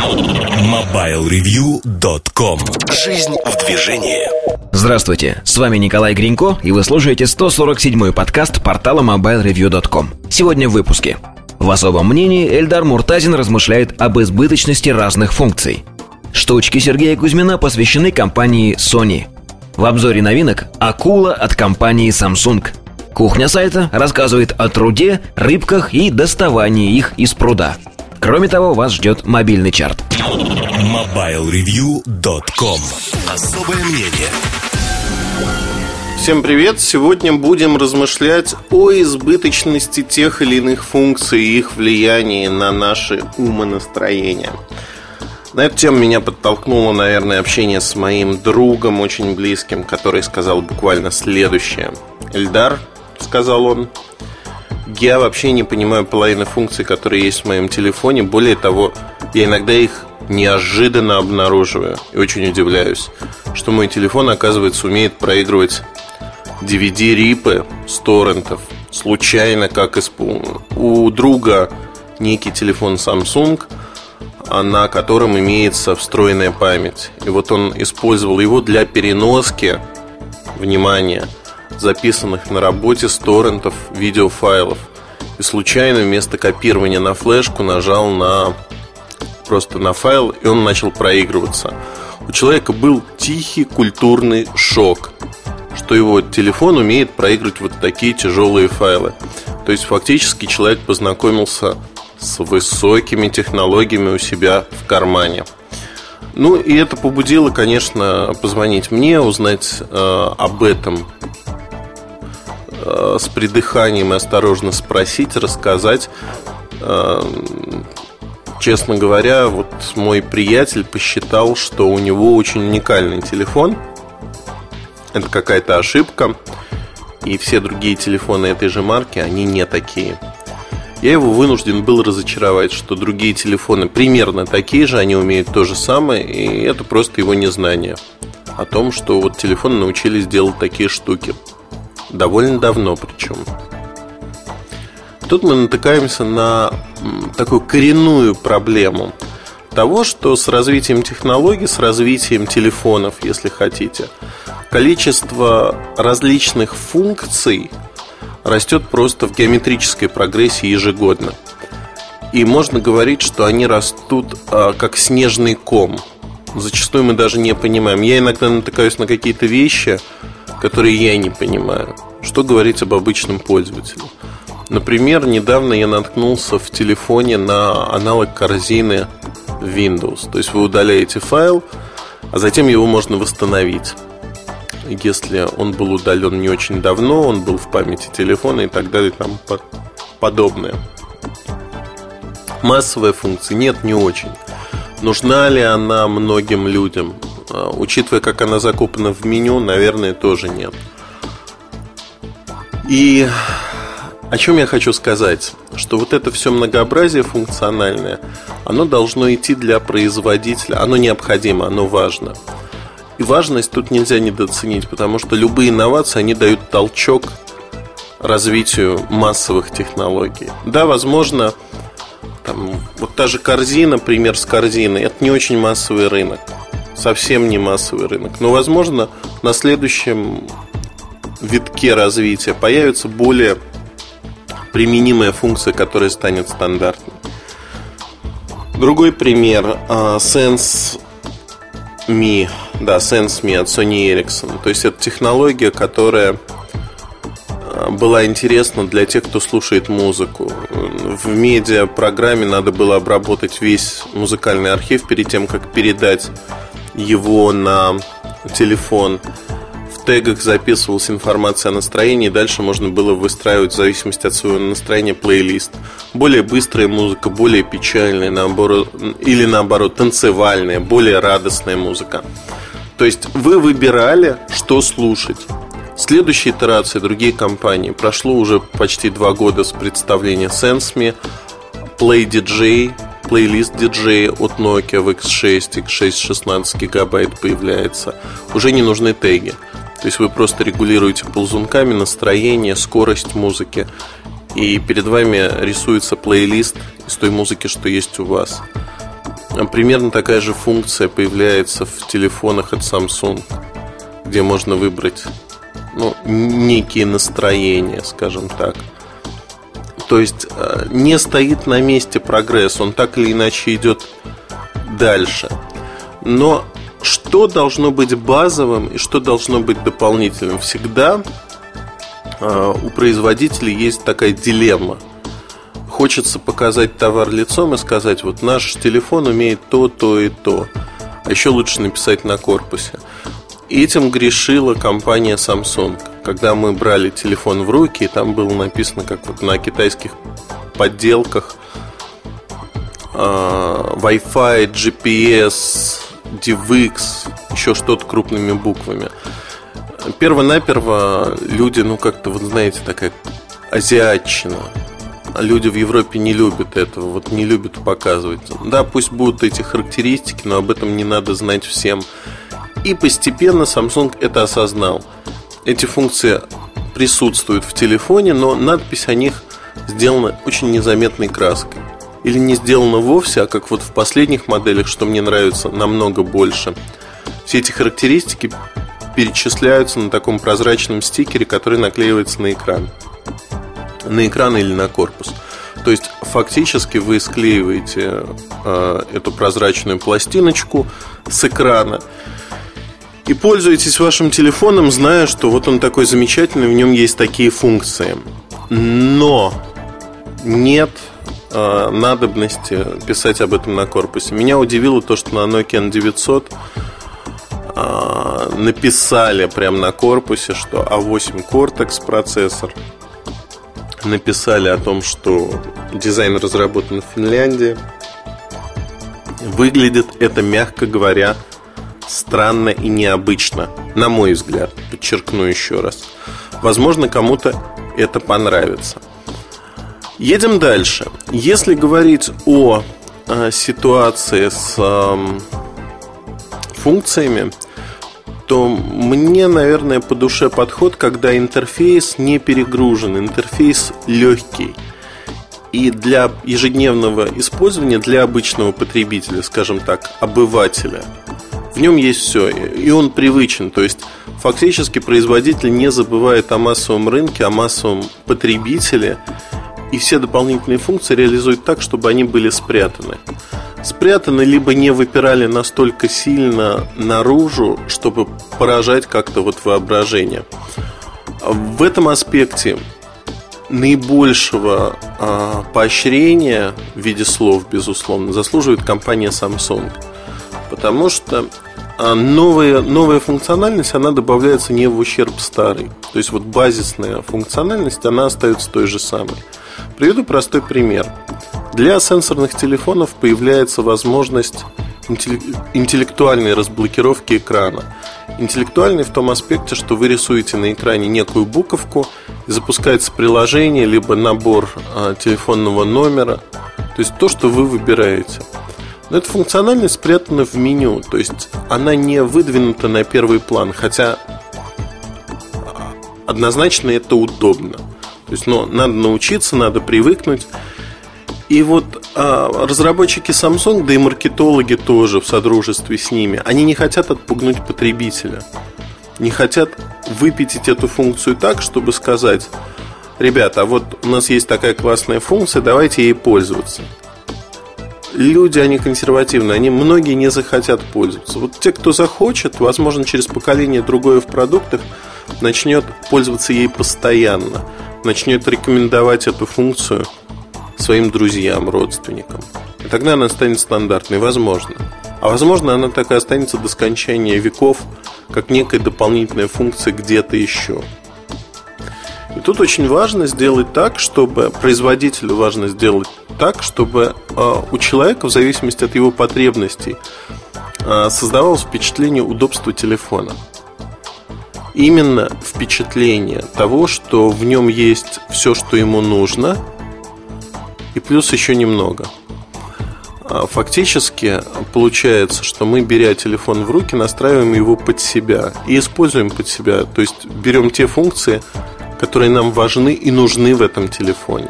MobileReview.com Жизнь в движении Здравствуйте, с вами Николай Гринько, и вы слушаете 147-й подкаст портала MobileReview.com. Сегодня в выпуске. В особом мнении Эльдар Муртазин размышляет об избыточности разных функций. Штучки Сергея Кузьмина посвящены компании Sony. В обзоре новинок «Акула» от компании Samsung. Кухня сайта рассказывает о труде, рыбках и доставании их из пруда – Кроме того, вас ждет мобильный чарт. MobileReview.com Особое мнение Всем привет! Сегодня будем размышлять о избыточности тех или иных функций и их влиянии на наши умонастроения. На эту тему меня подтолкнуло, наверное, общение с моим другом, очень близким, который сказал буквально следующее. «Эльдар», — сказал он, я вообще не понимаю половины функций, которые есть в моем телефоне. Более того, я иногда их неожиданно обнаруживаю и очень удивляюсь, что мой телефон, оказывается, умеет проигрывать DVD-рипы с торрентов. Случайно, как исполнил. У друга некий телефон Samsung, на котором имеется встроенная память. И вот он использовал его для переноски, внимания записанных на работе с торрентов видеофайлов. И случайно вместо копирования на флешку нажал на просто на файл, и он начал проигрываться. У человека был тихий культурный шок, что его телефон умеет проигрывать вот такие тяжелые файлы. То есть фактически человек познакомился с высокими технологиями у себя в кармане. Ну и это побудило, конечно, позвонить мне, узнать э, об этом Э, с придыханием и осторожно спросить, рассказать. Э, честно говоря, вот мой приятель посчитал, что у него очень уникальный телефон. Это какая-то ошибка. И все другие телефоны этой же марки, они не такие. Я его вынужден был разочаровать, что другие телефоны примерно такие же, они умеют то же самое, и это просто его незнание о том, что вот телефоны научились делать такие штуки довольно давно причем. Тут мы натыкаемся на такую коренную проблему того, что с развитием технологий, с развитием телефонов, если хотите, количество различных функций растет просто в геометрической прогрессии ежегодно. И можно говорить, что они растут а, как снежный ком. Зачастую мы даже не понимаем. Я иногда натыкаюсь на какие-то вещи, которые я не понимаю. Что говорить об обычном пользователе? Например, недавно я наткнулся в телефоне на аналог корзины Windows. То есть вы удаляете файл, а затем его можно восстановить. Если он был удален не очень давно, он был в памяти телефона и так далее, там подобное. Массовая функция? Нет, не очень. Нужна ли она многим людям? А, учитывая, как она закупана в меню, наверное, тоже нет. И о чем я хочу сказать? Что вот это все многообразие функциональное, оно должно идти для производителя, оно необходимо, оно важно. И важность тут нельзя недооценить, потому что любые инновации, они дают толчок развитию массовых технологий. Да, возможно, там, вот та же корзина, пример с корзиной, это не очень массовый рынок совсем не массовый рынок. Но, возможно, на следующем витке развития появится более применимая функция, которая станет стандартной. Другой пример а, Sense Me, да, Sense Me от Sony Ericsson. То есть это технология, которая а, была интересна для тех, кто слушает музыку. В медиапрограмме надо было обработать весь музыкальный архив перед тем, как передать его на телефон. В тегах записывалась информация о настроении, и дальше можно было выстраивать в зависимости от своего настроения плейлист. Более быстрая музыка, более печальная, наоборот, или наоборот, танцевальная, более радостная музыка. То есть вы выбирали, что слушать. Следующая итерация другие компании. Прошло уже почти два года с представления SenseMe, Play DJ, плейлист диджея от Nokia в X6, X6 16 гигабайт появляется. Уже не нужны теги. То есть вы просто регулируете ползунками настроение, скорость музыки. И перед вами рисуется плейлист из той музыки, что есть у вас. Примерно такая же функция появляется в телефонах от Samsung, где можно выбрать ну, некие настроения, скажем так. То есть э, не стоит на месте прогресс, он так или иначе идет дальше. Но что должно быть базовым и что должно быть дополнительным? Всегда э, у производителей есть такая дилемма. Хочется показать товар лицом и сказать, вот наш телефон умеет то, то и то. А еще лучше написать на корпусе. И этим грешила компания Samsung. Когда мы брали телефон в руки, там было написано, как вот на китайских подделках э, Wi-Fi, GPS, DivX, еще что-то крупными буквами. Перво-наперво люди, ну как-то, вот знаете, такая азиатчина. Люди в Европе не любят этого, вот не любят показывать. Да, пусть будут эти характеристики, но об этом не надо знать всем. И постепенно Samsung это осознал. Эти функции присутствуют в телефоне, но надпись о них сделана очень незаметной краской или не сделано вовсе, а как вот в последних моделях, что мне нравится намного больше. Все эти характеристики перечисляются на таком прозрачном стикере, который наклеивается на экран. На экран или на корпус. То есть фактически вы склеиваете э, эту прозрачную пластиночку с экрана и пользуетесь вашим телефоном, зная, что вот он такой замечательный, в нем есть такие функции. Но нет э, надобности писать об этом на корпусе. Меня удивило то, что на Nokia N900 э, написали прямо на корпусе, что A8 Cortex процессор. Написали о том, что дизайн разработан в Финляндии. Выглядит это, мягко говоря, странно и необычно, на мой взгляд, подчеркну еще раз. Возможно, кому-то это понравится. Едем дальше. Если говорить о э, ситуации с э, функциями, то мне, наверное, по душе подход, когда интерфейс не перегружен, интерфейс легкий. И для ежедневного использования, для обычного потребителя, скажем так, обывателя, в нем есть все, и он привычен. То есть фактически производитель не забывает о массовом рынке, о массовом потребителе и все дополнительные функции реализуют так, чтобы они были спрятаны. Спрятаны, либо не выпирали настолько сильно наружу, чтобы поражать как-то вот воображение. В этом аспекте наибольшего а, поощрения в виде слов, безусловно, заслуживает компания Samsung. Потому что а, новая, новая функциональность, она добавляется не в ущерб старой. То есть вот базисная функциональность, она остается той же самой. Приведу простой пример. Для сенсорных телефонов появляется возможность интеллектуальной разблокировки экрана. Интеллектуальный в том аспекте, что вы рисуете на экране некую буковку, и запускается приложение, либо набор а, телефонного номера, то есть то, что вы выбираете. Но эта функциональность спрятана в меню, то есть она не выдвинута на первый план, хотя однозначно это удобно. То есть, ну, надо научиться, надо привыкнуть. И вот а, разработчики Samsung, да и маркетологи тоже в содружестве с ними, они не хотят отпугнуть потребителя. Не хотят выпятить эту функцию так, чтобы сказать, ребята, а вот у нас есть такая классная функция, давайте ей пользоваться. Люди, они консервативные, они многие не захотят пользоваться. Вот те, кто захочет, возможно, через поколение другое в продуктах, начнет пользоваться ей постоянно начнет рекомендовать эту функцию своим друзьям, родственникам. И тогда она станет стандартной, возможно. А возможно, она так и останется до скончания веков, как некая дополнительная функция где-то еще. И тут очень важно сделать так, чтобы производителю важно сделать так, чтобы э, у человека, в зависимости от его потребностей, э, создавалось впечатление удобства телефона именно впечатление того, что в нем есть все, что ему нужно, и плюс еще немного. А фактически получается, что мы, беря телефон в руки, настраиваем его под себя и используем под себя. То есть берем те функции, которые нам важны и нужны в этом телефоне.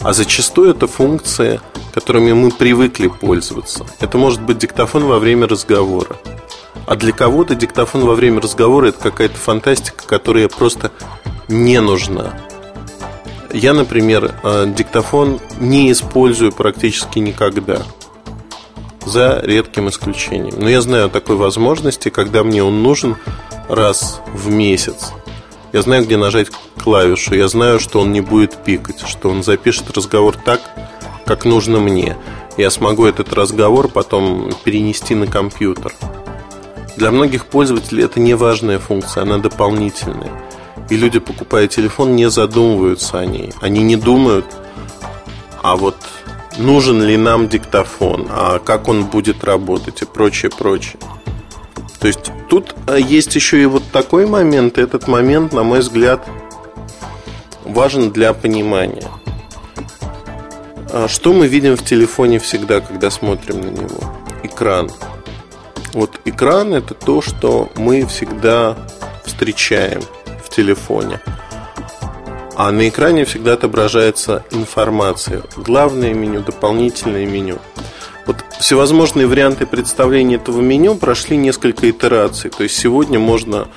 А зачастую это функции, которыми мы привыкли пользоваться. Это может быть диктофон во время разговора. А для кого-то диктофон во время разговора это какая-то фантастика, которая просто не нужна. Я, например, э, диктофон не использую практически никогда. За редким исключением. Но я знаю о такой возможности, когда мне он нужен раз в месяц. Я знаю, где нажать клавишу. Я знаю, что он не будет пикать, что он запишет разговор так, как нужно мне. Я смогу этот разговор потом перенести на компьютер. Для многих пользователей это не важная функция, она дополнительная. И люди, покупая телефон, не задумываются о ней. Они не думают, а вот нужен ли нам диктофон, а как он будет работать и прочее, прочее. То есть тут а, есть еще и вот такой момент. И этот момент, на мой взгляд, важен для понимания. А что мы видим в телефоне всегда, когда смотрим на него? Экран. Вот экран это то, что мы всегда встречаем в телефоне. А на экране всегда отображается информация. Главное меню, дополнительное меню. Вот всевозможные варианты представления этого меню прошли несколько итераций. То есть сегодня можно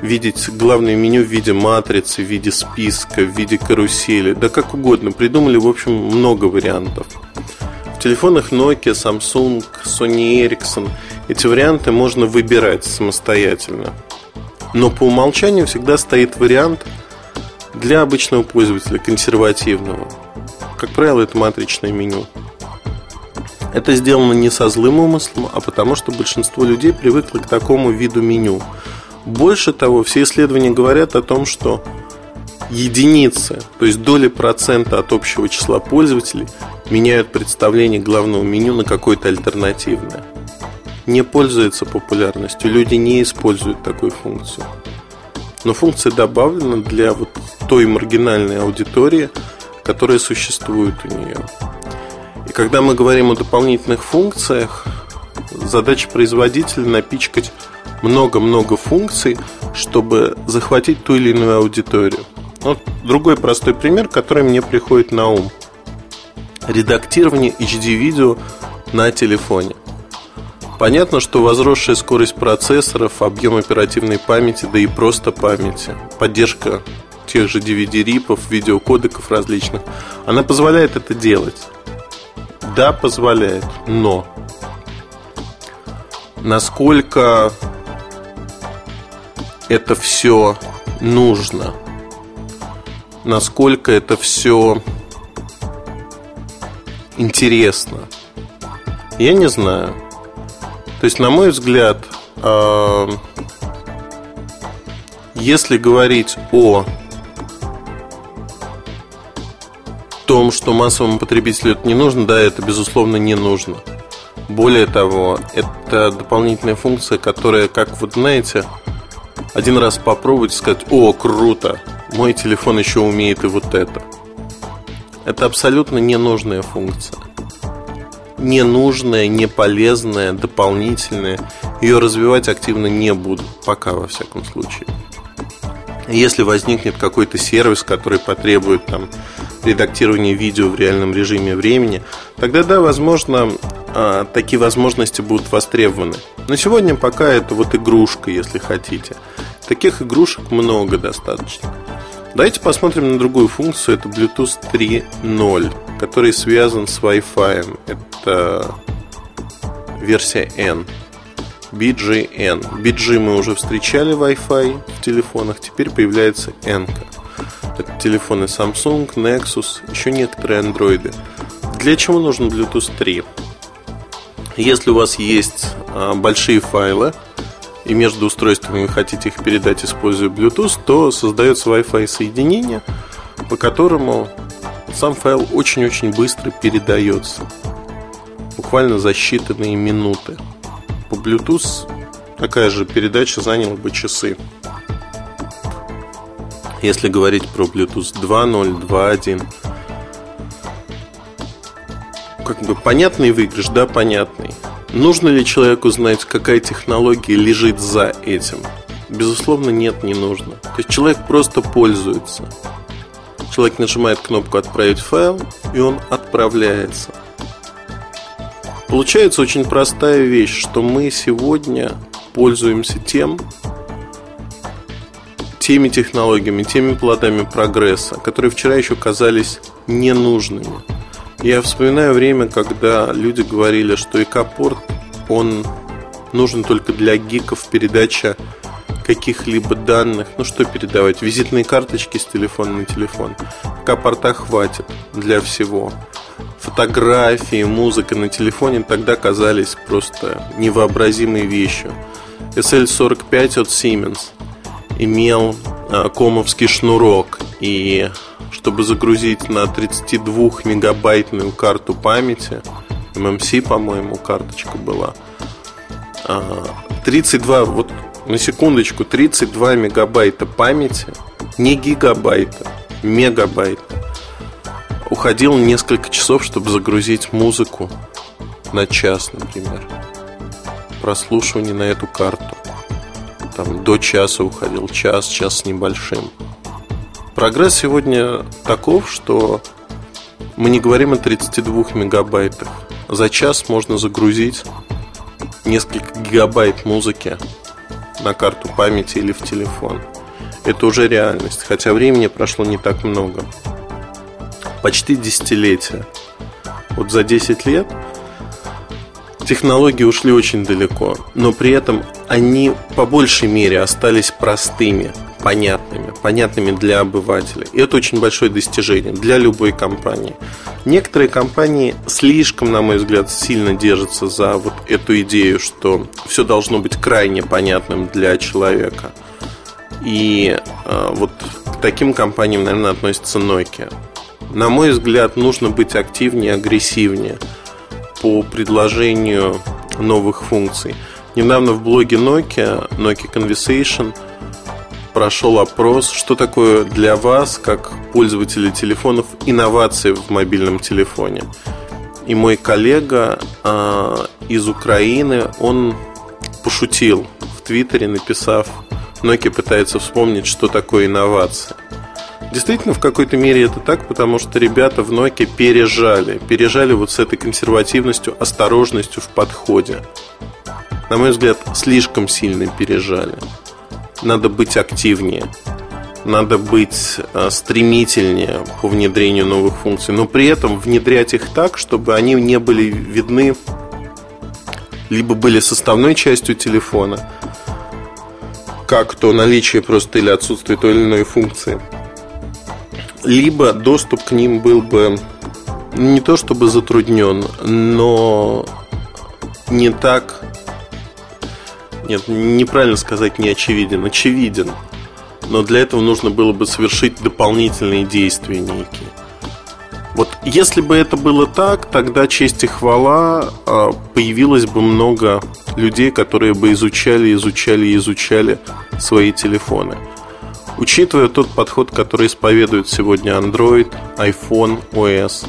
видеть главное меню в виде матрицы, в виде списка, в виде карусели, да как угодно. Придумали, в общем, много вариантов. В телефонах Nokia, Samsung, Sony Ericsson эти варианты можно выбирать самостоятельно. Но по умолчанию всегда стоит вариант для обычного пользователя, консервативного. Как правило, это матричное меню. Это сделано не со злым умыслом, а потому что большинство людей привыкло к такому виду меню. Больше того, все исследования говорят о том, что единицы, то есть доли процента от общего числа пользователей меняют представление главного меню на какое-то альтернативное не пользуется популярностью, люди не используют такую функцию. Но функция добавлена для вот той маргинальной аудитории, которая существует у нее. Когда мы говорим о дополнительных функциях, задача производителя напичкать много-много функций, чтобы захватить ту или иную аудиторию. Вот другой простой пример, который мне приходит на ум. Редактирование HD-видео на телефоне. Понятно, что возросшая скорость процессоров, объем оперативной памяти, да и просто памяти, поддержка тех же DVD-рипов, видеокодеков различных, она позволяет это делать. Да, позволяет, но насколько это все нужно, насколько это все интересно, я не знаю. То есть, на мой взгляд, э, если говорить о том, что массовому потребителю это не нужно, да, это безусловно не нужно. Более того, это дополнительная функция, которая, как вот знаете, один раз попробовать сказать, о, круто, мой телефон еще умеет и вот это. Это абсолютно ненужная функция ненужная, не полезная, дополнительная. Ее развивать активно не буду, пока во всяком случае. Если возникнет какой-то сервис, который потребует там, редактирования видео в реальном режиме времени, тогда да, возможно, а, такие возможности будут востребованы. Но сегодня пока это вот игрушка, если хотите. Таких игрушек много достаточно. Давайте посмотрим на другую функцию. Это Bluetooth 3.0, который связан с Wi-Fi. Это версия N. BGN. BG мы уже встречали Wi-Fi в телефонах, теперь появляется N. Это телефоны Samsung, Nexus, еще некоторые андроиды. Для чего нужен Bluetooth 3? Если у вас есть а, большие файлы, и между устройствами вы хотите их передать, используя Bluetooth, то создается Wi-Fi соединение, по которому сам файл очень-очень быстро передается. Буквально за считанные минуты. По Bluetooth такая же передача заняла бы часы. Если говорить про Bluetooth 2.0, 2.1, как бы понятный выигрыш, да, понятный. Нужно ли человеку знать, какая технология лежит за этим? Безусловно, нет, не нужно. То есть человек просто пользуется. Человек нажимает кнопку «Отправить файл», и он отправляется. Получается очень простая вещь, что мы сегодня пользуемся тем, теми технологиями, теми плодами прогресса, которые вчера еще казались ненужными. Я вспоминаю время, когда люди говорили, что ИК-порт, он нужен только для гиков передача каких-либо данных. Ну что передавать? Визитные карточки с телефона на телефон. ИК-порта хватит для всего. Фотографии, музыка на телефоне тогда казались просто невообразимой вещью. SL45 от Siemens имел а, комовский шнурок и чтобы загрузить на 32 мегабайтную карту памяти, MMC, по-моему, карточка была, 32, а, вот на секундочку, 32 мегабайта памяти, не гигабайта, мегабайта, уходил несколько часов, чтобы загрузить музыку на час, например. Прослушивание на эту карту. Там до часа уходил, час, час с небольшим. Прогресс сегодня таков, что мы не говорим о 32 мегабайтах. За час можно загрузить несколько гигабайт музыки на карту памяти или в телефон. Это уже реальность, хотя времени прошло не так много. Почти десятилетие. Вот за 10 лет технологии ушли очень далеко, но при этом они по большей мере остались простыми – понятными, понятными для обывателя. И это очень большое достижение для любой компании. Некоторые компании слишком, на мой взгляд, сильно держатся за вот эту идею, что все должно быть крайне понятным для человека. И э, вот к таким компаниям, наверное, относится Nokia. На мой взгляд, нужно быть активнее, агрессивнее по предложению новых функций. Недавно в блоге Nokia, Nokia Conversation – прошел опрос, что такое для вас, как пользователя телефонов, инновации в мобильном телефоне. И мой коллега э, из Украины, он пошутил в Твиттере, написав, Nokia пытается вспомнить, что такое инновация. Действительно, в какой-то мере это так, потому что ребята в Nokia пережали. Пережали вот с этой консервативностью, осторожностью в подходе. На мой взгляд, слишком сильно пережали надо быть активнее, надо быть э, стремительнее по внедрению новых функций, но при этом внедрять их так, чтобы они не были видны, либо были составной частью телефона, как то наличие просто или отсутствие той или иной функции, либо доступ к ним был бы не то чтобы затруднен, но не так нет, неправильно сказать не очевиден, очевиден. Но для этого нужно было бы совершить дополнительные действия некие. Вот если бы это было так, тогда честь и хвала а, появилось бы много людей, которые бы изучали, изучали изучали свои телефоны. Учитывая тот подход, который исповедует сегодня Android, iPhone, OS,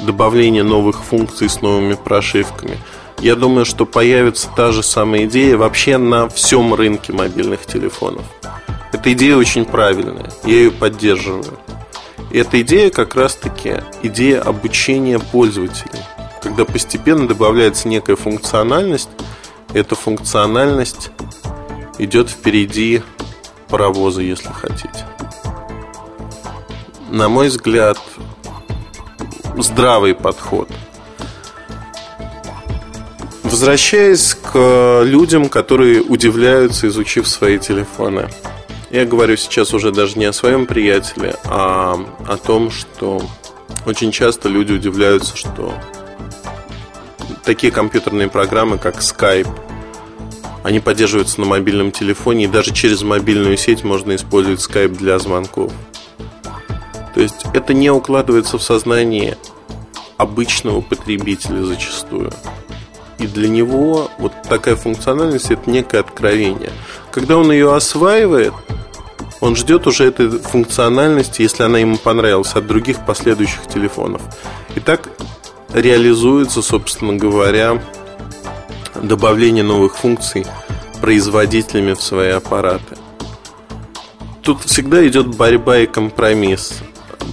добавление новых функций с новыми прошивками – я думаю, что появится та же самая идея вообще на всем рынке мобильных телефонов. Эта идея очень правильная, я ее поддерживаю. И эта идея как раз-таки идея обучения пользователей. Когда постепенно добавляется некая функциональность, эта функциональность идет впереди паровоза, если хотите. На мой взгляд, здравый подход – Возвращаясь к людям, которые удивляются, изучив свои телефоны. Я говорю сейчас уже даже не о своем приятеле, а о том, что очень часто люди удивляются, что такие компьютерные программы, как Skype, они поддерживаются на мобильном телефоне, и даже через мобильную сеть можно использовать Skype для звонков. То есть это не укладывается в сознание обычного потребителя зачастую. И для него вот такая функциональность это некое откровение. Когда он ее осваивает, он ждет уже этой функциональности, если она ему понравилась, от других последующих телефонов. И так реализуется, собственно говоря, добавление новых функций производителями в свои аппараты. Тут всегда идет борьба и компромисс.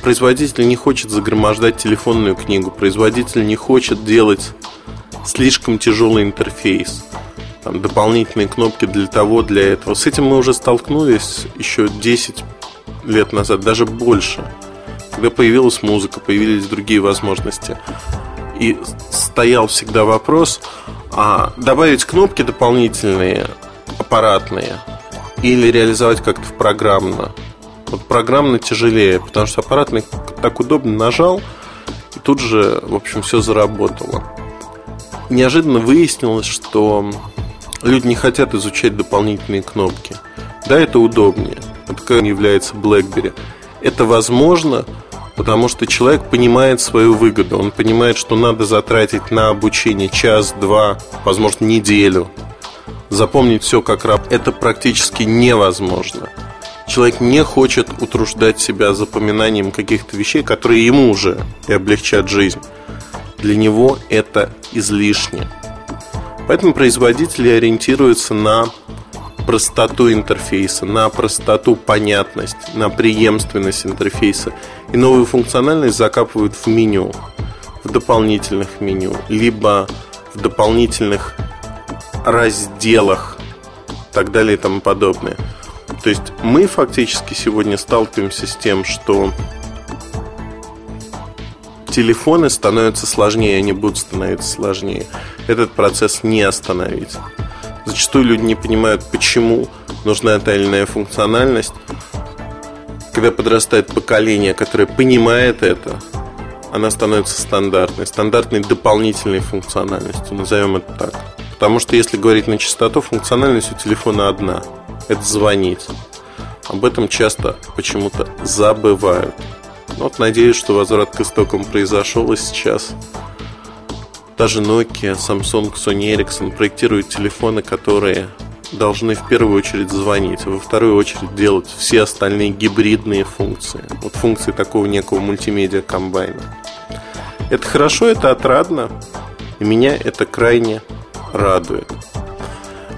производитель не хочет загромождать телефонную книгу, производитель не хочет делать слишком тяжелый интерфейс, там, дополнительные кнопки для того, для этого. С этим мы уже столкнулись еще 10 лет назад, даже больше, когда появилась музыка, появились другие возможности. И стоял всегда вопрос, а добавить кнопки дополнительные, аппаратные, или реализовать как-то программно. Вот программно тяжелее, потому что аппаратный так удобно нажал, и тут же, в общем, все заработало. Неожиданно выяснилось, что люди не хотят изучать дополнительные кнопки. Да, это удобнее. Это является BlackBerry. Это возможно, потому что человек понимает свою выгоду. Он понимает, что надо затратить на обучение час, два, возможно, неделю. Запомнить все как раб – это практически невозможно. Человек не хочет утруждать себя запоминанием каких-то вещей, которые ему уже и облегчат жизнь. Для него это излишне. Поэтому производители ориентируются на простоту интерфейса, на простоту понятность, на преемственность интерфейса. И новую функциональность закапывают в меню, в дополнительных меню, либо в дополнительных разделах, так далее и тому подобное. То есть мы фактически сегодня сталкиваемся с тем, что телефоны становятся сложнее, они будут становиться сложнее. Этот процесс не остановить. Зачастую люди не понимают, почему нужна та или иная функциональность. Когда подрастает поколение, которое понимает это, она становится стандартной, стандартной дополнительной функциональностью, назовем это так. Потому что если говорить на частоту, функциональность у телефона одна – это звонить. Об этом часто почему-то забывают. Вот надеюсь, что возврат к истокам произошел и сейчас. Даже Nokia, Samsung, Sony Ericsson проектируют телефоны, которые должны в первую очередь звонить, а во вторую очередь делать все остальные гибридные функции. Вот функции такого некого мультимедиа комбайна. Это хорошо, это отрадно, и меня это крайне радует.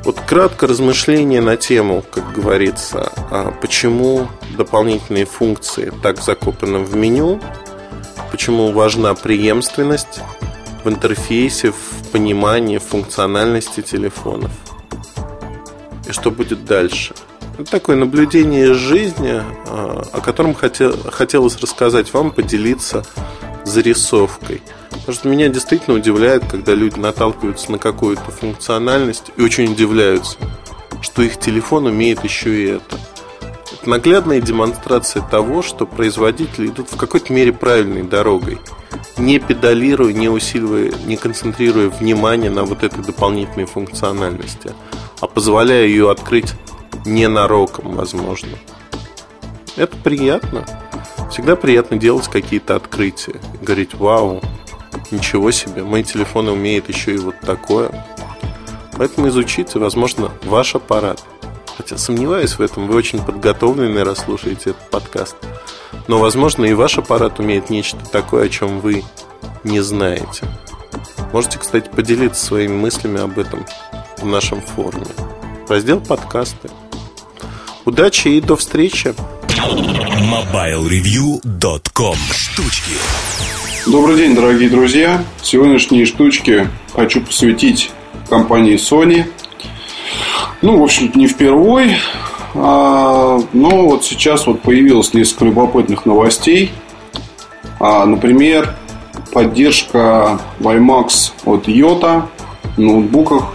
Вот кратко размышление на тему, как говорится, а почему дополнительные функции так закопаны в меню, почему важна преемственность в интерфейсе, в понимании функциональности телефонов. И что будет дальше? Это такое наблюдение из жизни, а, о котором хотел, хотелось рассказать вам, поделиться зарисовкой – Потому что меня действительно удивляет, когда люди наталкиваются на какую-то функциональность и очень удивляются, что их телефон умеет еще и это. Это наглядная демонстрация того, что производители идут в какой-то мере правильной дорогой, не педалируя, не усиливая, не концентрируя внимание на вот этой дополнительной функциональности, а позволяя ее открыть ненароком, возможно. Это приятно. Всегда приятно делать какие-то открытия. Говорить, вау, Ничего себе, мой телефон умеет еще и вот такое. Поэтому изучите, возможно, ваш аппарат. Хотя сомневаюсь в этом, вы очень подготовлены, раз слушаете этот подкаст. Но, возможно, и ваш аппарат умеет нечто такое, о чем вы не знаете. Можете, кстати, поделиться своими мыслями об этом в нашем форуме. Раздел подкасты. Удачи и до встречи! MobileReview.com Штучки Добрый день, дорогие друзья! Сегодняшние штучки хочу посвятить компании Sony. Ну, в общем не впервой, но вот сейчас вот появилось несколько любопытных новостей. А, например, поддержка WiMAX от Yota в ноутбуках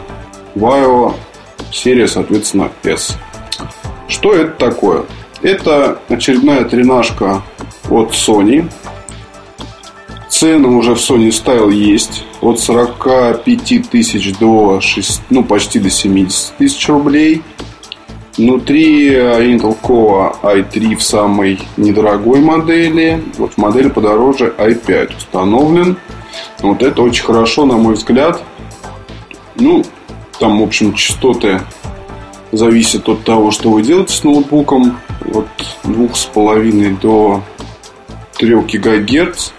Vaio серия, соответственно, S. Что это такое? Это очередная тренажка от Sony – Цены уже в Sony Style есть. От 45 тысяч до 6, ну, почти до 70 тысяч рублей. Внутри Intel Core i3 в самой недорогой модели. Вот в модели подороже i5 установлен. Вот это очень хорошо, на мой взгляд. Ну, там, в общем, частоты зависят от того, что вы делаете с ноутбуком. От 2,5 до 3 ГГц.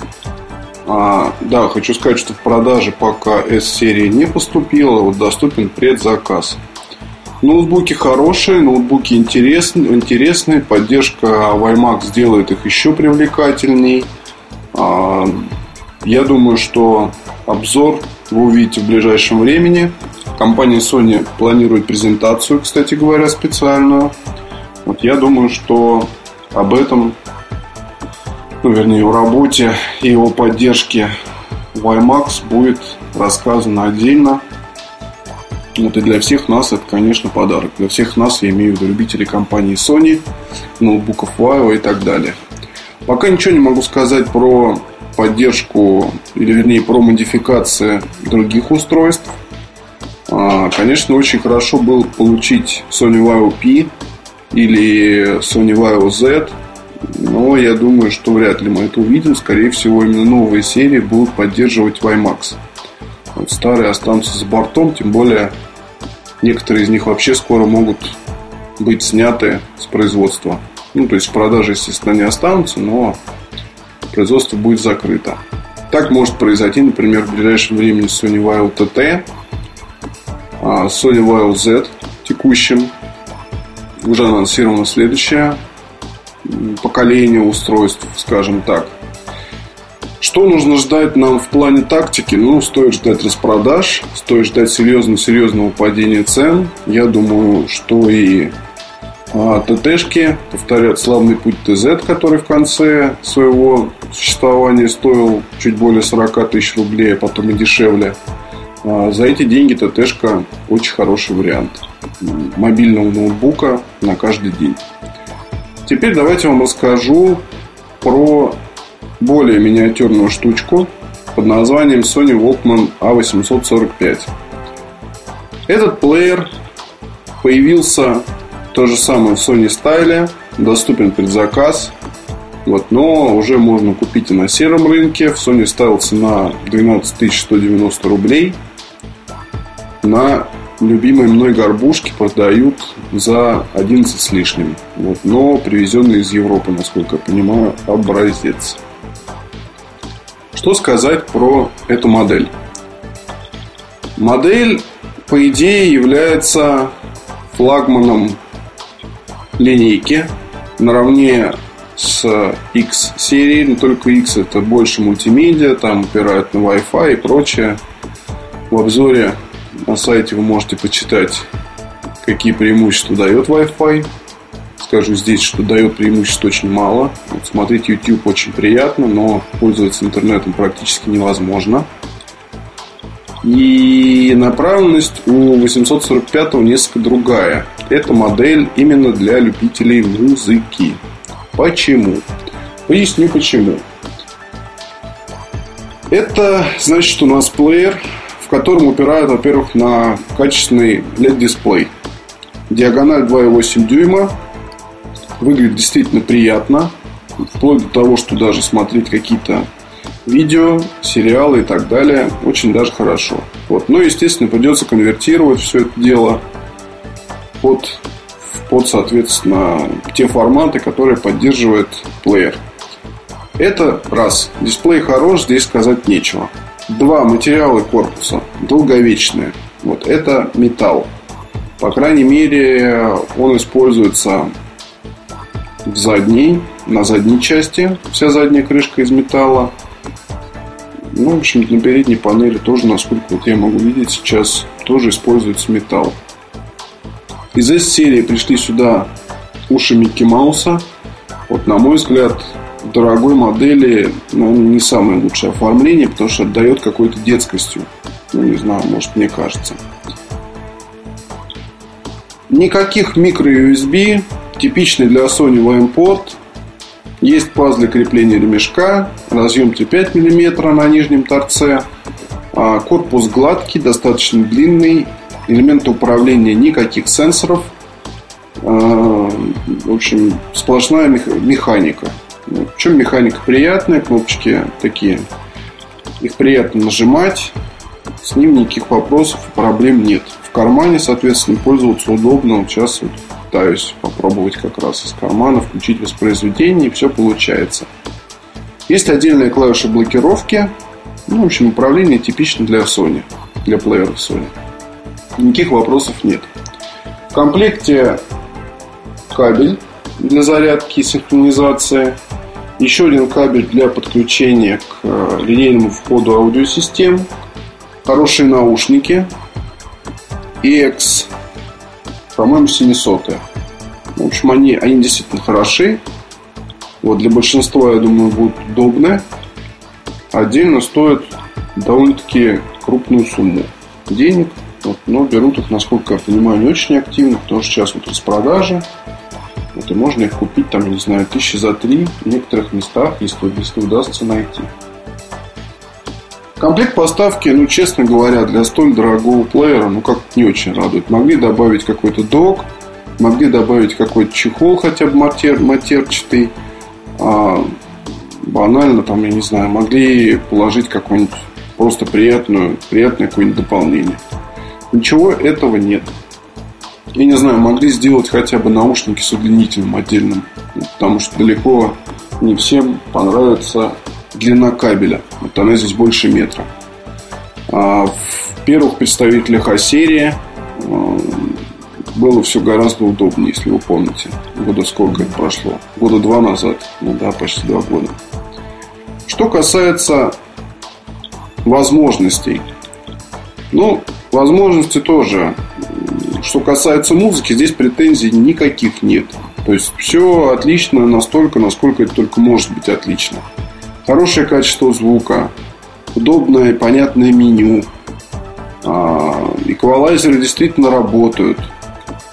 А, да, хочу сказать, что в продаже пока S-серии не поступила, вот доступен предзаказ. Ноутбуки хорошие, ноутбуки интересные, интересные. Поддержка WiMAX сделает их еще привлекательней. А, я думаю, что обзор вы увидите в ближайшем времени. Компания Sony планирует презентацию, кстати говоря, специальную. Вот я думаю, что об этом, ну, вернее, о работе и о поддержке WiMAX будет рассказано отдельно. Вот и для всех нас это, конечно, подарок. Для всех нас, я имею в виду любителей компании Sony, ноутбуков Huawei и так далее. Пока ничего не могу сказать про поддержку, или вернее про модификации других устройств. А, конечно, очень хорошо было получить Sony Vaio P или Sony Vaio Z, но я думаю, что вряд ли мы это увидим. Скорее всего, именно новые серии будут поддерживать WiMAX. Старые останутся за бортом, тем более некоторые из них вообще скоро могут быть сняты с производства. Ну, то есть в продаже, естественно, не останутся, но производство будет закрыто. Так может произойти, например, в ближайшем времени Sony Vaio TT, а, Sony Vaio Z текущим. Уже анонсировано следующее поколение устройств, скажем так. Что нужно ждать нам в плане тактики? Ну, стоит ждать распродаж, стоит ждать серьезного-серьезного падения цен. Я думаю, что и а, ТТшки повторят славный путь ТЗ, который в конце своего существования стоил чуть более 40 тысяч рублей, а потом и дешевле. А, за эти деньги ТТшка очень хороший вариант мобильного ноутбука на каждый день. Теперь давайте вам расскажу про более миниатюрную штучку под названием Sony Walkman A845. Этот плеер появился то же самое в Sony стайле, доступен предзаказ, вот, но уже можно купить и на сером рынке. В Sony Style цена 12 190 рублей. На любимые мной горбушки продают за 11 с лишним. Вот, но привезенный из Европы, насколько я понимаю, образец. Что сказать про эту модель? Модель, по идее, является флагманом линейки наравне с X серией, но только X это больше мультимедиа, там упирают на Wi-Fi и прочее. В обзоре на сайте вы можете почитать, какие преимущества дает Wi-Fi. Скажу здесь, что дает преимуществ очень мало. Вот смотреть YouTube очень приятно, но пользоваться интернетом практически невозможно. И направленность у 845 несколько другая. Это модель именно для любителей музыки. Почему? Поясню почему. Это значит у нас плеер, в котором упирают, во-первых, на качественный LED-дисплей. Диагональ 2,8 дюйма. Выглядит действительно приятно. Вплоть до того, что даже смотреть какие-то видео, сериалы и так далее. Очень даже хорошо. Вот. Но, естественно, придется конвертировать все это дело под под, соответственно, те форматы, которые поддерживает плеер. Это раз. Дисплей хорош, здесь сказать нечего. Два. Материалы корпуса долговечные. Вот это металл. По крайней мере, он используется в задней, на задней части. Вся задняя крышка из металла. Ну, в общем, на передней панели тоже, насколько вот я могу видеть, сейчас тоже используется металл. Из S-серии пришли сюда уши Микки Мауса. Вот, на мой взгляд, в дорогой модели ну, не самое лучшее оформление, потому что отдает какой-то детскостью. Ну, не знаю, может, мне кажется. Никаких микро-USB. Типичный для Sony WimePort. Есть паз для крепления ремешка. Разъем 5 мм на нижнем торце. А корпус гладкий, достаточно длинный элементы управления никаких сенсоров. А, в общем, сплошная механика. В чем механика приятная, кнопочки такие. Их приятно нажимать. С ним никаких вопросов проблем нет. В кармане, соответственно, пользоваться удобно. Вот сейчас вот пытаюсь попробовать как раз из кармана включить воспроизведение, и все получается. Есть отдельная клавиша блокировки. Ну, в общем, управление типично для Sony, для плееров Sony. Никаких вопросов нет. комплекте кабель для зарядки и синхронизации. Еще один кабель для подключения к э, линейному входу аудиосистем. Хорошие наушники. EX, по-моему, 700. В общем, они, они действительно хороши. Вот для большинства, я думаю, будут удобны. Отдельно стоят довольно-таки крупную сумму денег. Вот, но берут их, насколько я понимаю, не очень активно, потому что сейчас вот распродажа. Вот, и можно их купить, там, не знаю, тысячи за три в некоторых местах, если, если удастся найти. Комплект поставки, ну, честно говоря, для столь дорогого плеера, ну, как не очень радует. Могли добавить какой-то док, могли добавить какой-то чехол хотя бы матер, матерчатый. А, банально, там, я не знаю, могли положить какую-нибудь просто приятную, приятное какое-нибудь дополнение. Ничего этого нет. Я не знаю, могли сделать хотя бы наушники с удлинителем отдельным. Потому что далеко не всем понравится длина кабеля. Вот она здесь больше метра. А в первых представителях А-серии а, было все гораздо удобнее, если вы помните. Года сколько это прошло? Года два назад. Ну да, почти два года. Что касается возможностей. Ну, возможности тоже. Что касается музыки, здесь претензий никаких нет. То есть все отлично настолько, насколько это только может быть отлично. Хорошее качество звука, удобное и понятное меню. А, эквалайзеры действительно работают.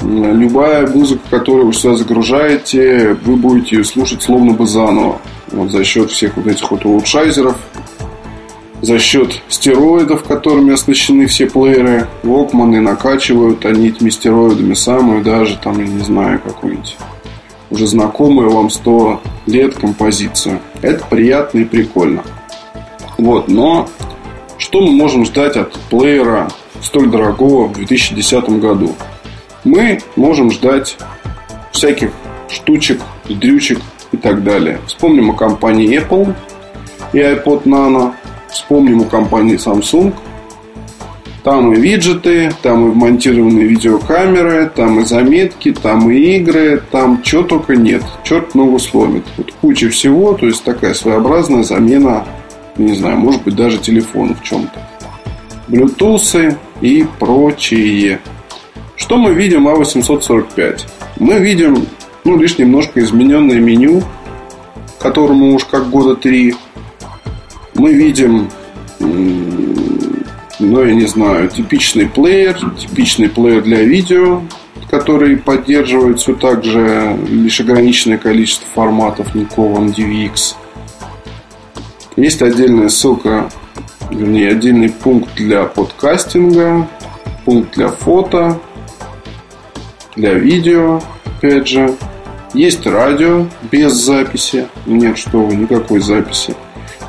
Любая музыка, которую вы сюда загружаете, вы будете ее слушать словно бы заново. Вот за счет всех вот этих вот улучшайзеров, за счет стероидов, которыми оснащены все плееры. Вокманы накачивают они этими стероидами самую даже, там, я не знаю, какую-нибудь уже знакомую вам 100 лет композицию. Это приятно и прикольно. Вот, но что мы можем ждать от плеера столь дорогого в 2010 году? Мы можем ждать всяких штучек, дрючек и так далее. Вспомним о компании Apple и iPod Nano. Вспомним о компании Samsung. Там и виджеты, там и вмонтированные видеокамеры, там и заметки, там и игры, там чего только нет. Черт ногу сломит. Вот куча всего, то есть такая своеобразная замена, не знаю, может быть даже телефона в чем-то. Bluetooth и прочее. Что мы видим А845? Мы видим ну, лишь немножко измененное меню, которому уж как года три мы видим, ну, я не знаю, типичный плеер, типичный плеер для видео, который поддерживает все так же лишь ограниченное количество форматов никакого DVX. Есть отдельная ссылка, вернее, отдельный пункт для подкастинга, пункт для фото, для видео, опять же. Есть радио без записи. Нет, что вы, никакой записи.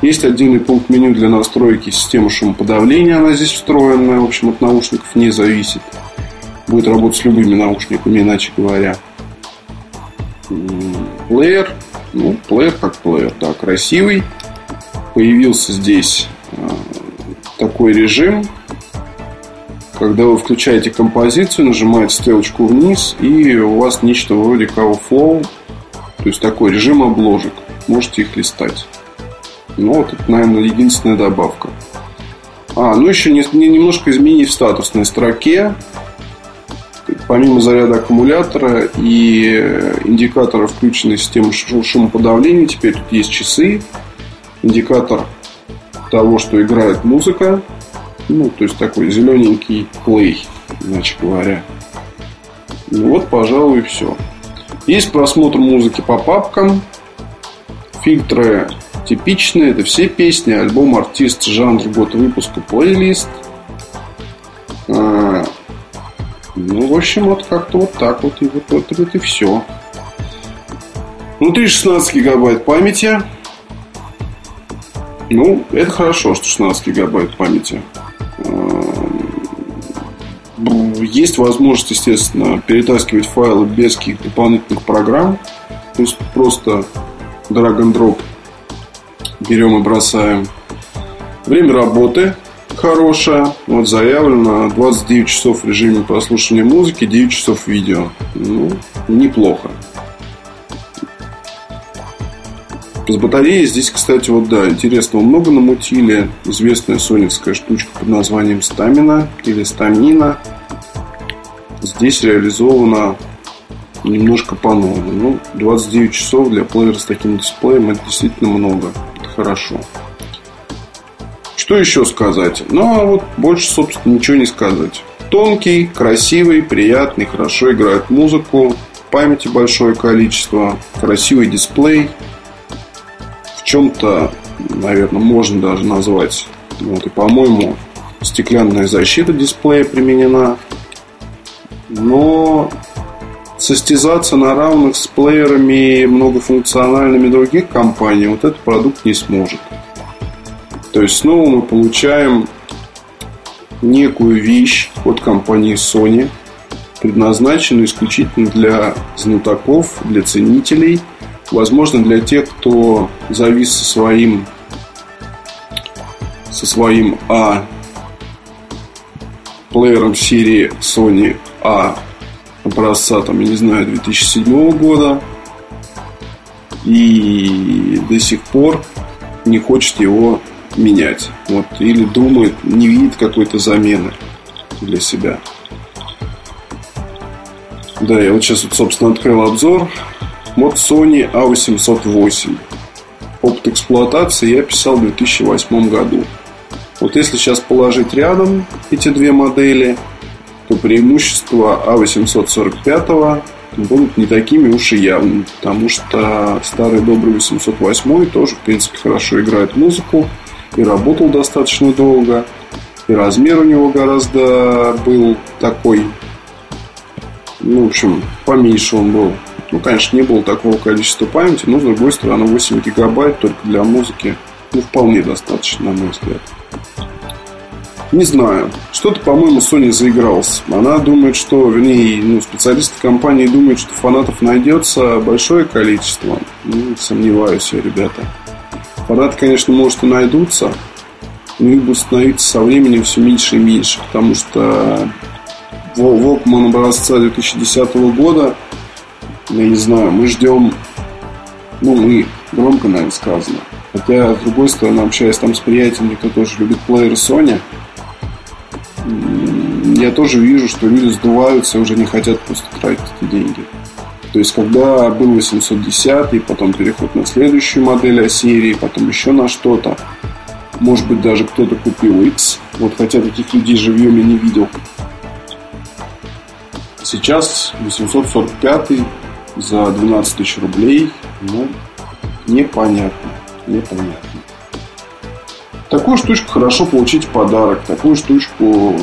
Есть отдельный пункт меню для настройки системы шумоподавления. Она здесь встроенная. В общем, от наушников не зависит. Будет работать с любыми наушниками, иначе говоря. Плеер. Ну, плеер как плеер, да, красивый. Появился здесь э, такой режим, когда вы включаете композицию, нажимаете стрелочку вниз, и у вас нечто вроде Cow Flow, то есть такой режим обложек. Можете их листать. Ну, вот это, наверное, единственная добавка. А, ну еще не, не, немножко изменить в статусной строке. Помимо заряда аккумулятора и индикатора включенной системы шумоподавления, теперь тут есть часы, индикатор того, что играет музыка, ну, то есть такой зелененький плей, иначе говоря. Ну вот, пожалуй, все. Есть просмотр музыки по папкам. Фильтры типичные. Это все песни, альбом, артист, жанр, год выпуска, плейлист. А, ну, в общем, вот как-то вот так вот. И вот, вот, вот и все. Внутри 16 гигабайт памяти. Ну, это хорошо, что 16 гигабайт памяти. Есть возможность, естественно, перетаскивать файлы без каких-то дополнительных программ. То есть просто drag and drop берем и бросаем. Время работы хорошая. Вот заявлено 29 часов в режиме прослушивания музыки, 9 часов видео. Ну, неплохо. С батареей здесь, кстати, вот да, интересного много намутили. Известная соневская штучка под названием Стамина или Стамина. Здесь реализована немножко по-новому. Ну, 29 часов для плеера с таким дисплеем это действительно много. Хорошо. Что еще сказать? Ну, а вот больше, собственно, ничего не сказать. Тонкий, красивый, приятный, хорошо играет музыку, памяти большое количество, красивый дисплей. В чем-то, наверное, можно даже назвать, вот, и, по-моему, стеклянная защита дисплея применена. Но состязаться на равных с плеерами многофункциональными других компаний вот этот продукт не сможет. То есть снова мы получаем некую вещь от компании Sony, предназначенную исключительно для знатоков, для ценителей, возможно, для тех, кто завис со своим со своим А плеером серии Sony A образца, там, я не знаю, 2007 года и до сих пор не хочет его менять. Вот, или думает, не видит какой-то замены для себя. Да, я вот сейчас, вот, собственно, открыл обзор. Вот Sony A808. Опыт эксплуатации я писал в 2008 году. Вот если сейчас положить рядом эти две модели, то преимущества А845 будут не такими уж и явными, потому что старый добрый 808 тоже, в принципе, хорошо играет музыку и работал достаточно долго, и размер у него гораздо был такой, ну, в общем, поменьше он был. Ну, конечно, не было такого количества памяти, но, с другой стороны, 8 гигабайт только для музыки, ну, вполне достаточно, на мой взгляд. Не знаю. Что-то, по-моему, Sony заигрался. Она думает, что, вернее, ну, специалисты компании думают, что фанатов найдется большое количество. Ну, сомневаюсь я, ребята. Фанаты, конечно, может и найдутся, но их будет становиться со временем все меньше и меньше, потому что Walkman образца 2010 года, я не знаю, мы ждем, ну, мы, громко, наверное, сказано. Хотя, с другой стороны, общаясь там с приятелями, кто тоже любит плееры Sony, я тоже вижу, что люди сдуваются и уже не хотят просто тратить эти деньги. То есть, когда был 810, потом переход на следующую модель серии, потом еще на что-то, может быть, даже кто-то купил X, вот хотя таких людей живьем я не видел. Сейчас 845 за 12 тысяч рублей, ну, непонятно, непонятно. Такую штучку хорошо получить в подарок. Такую штучку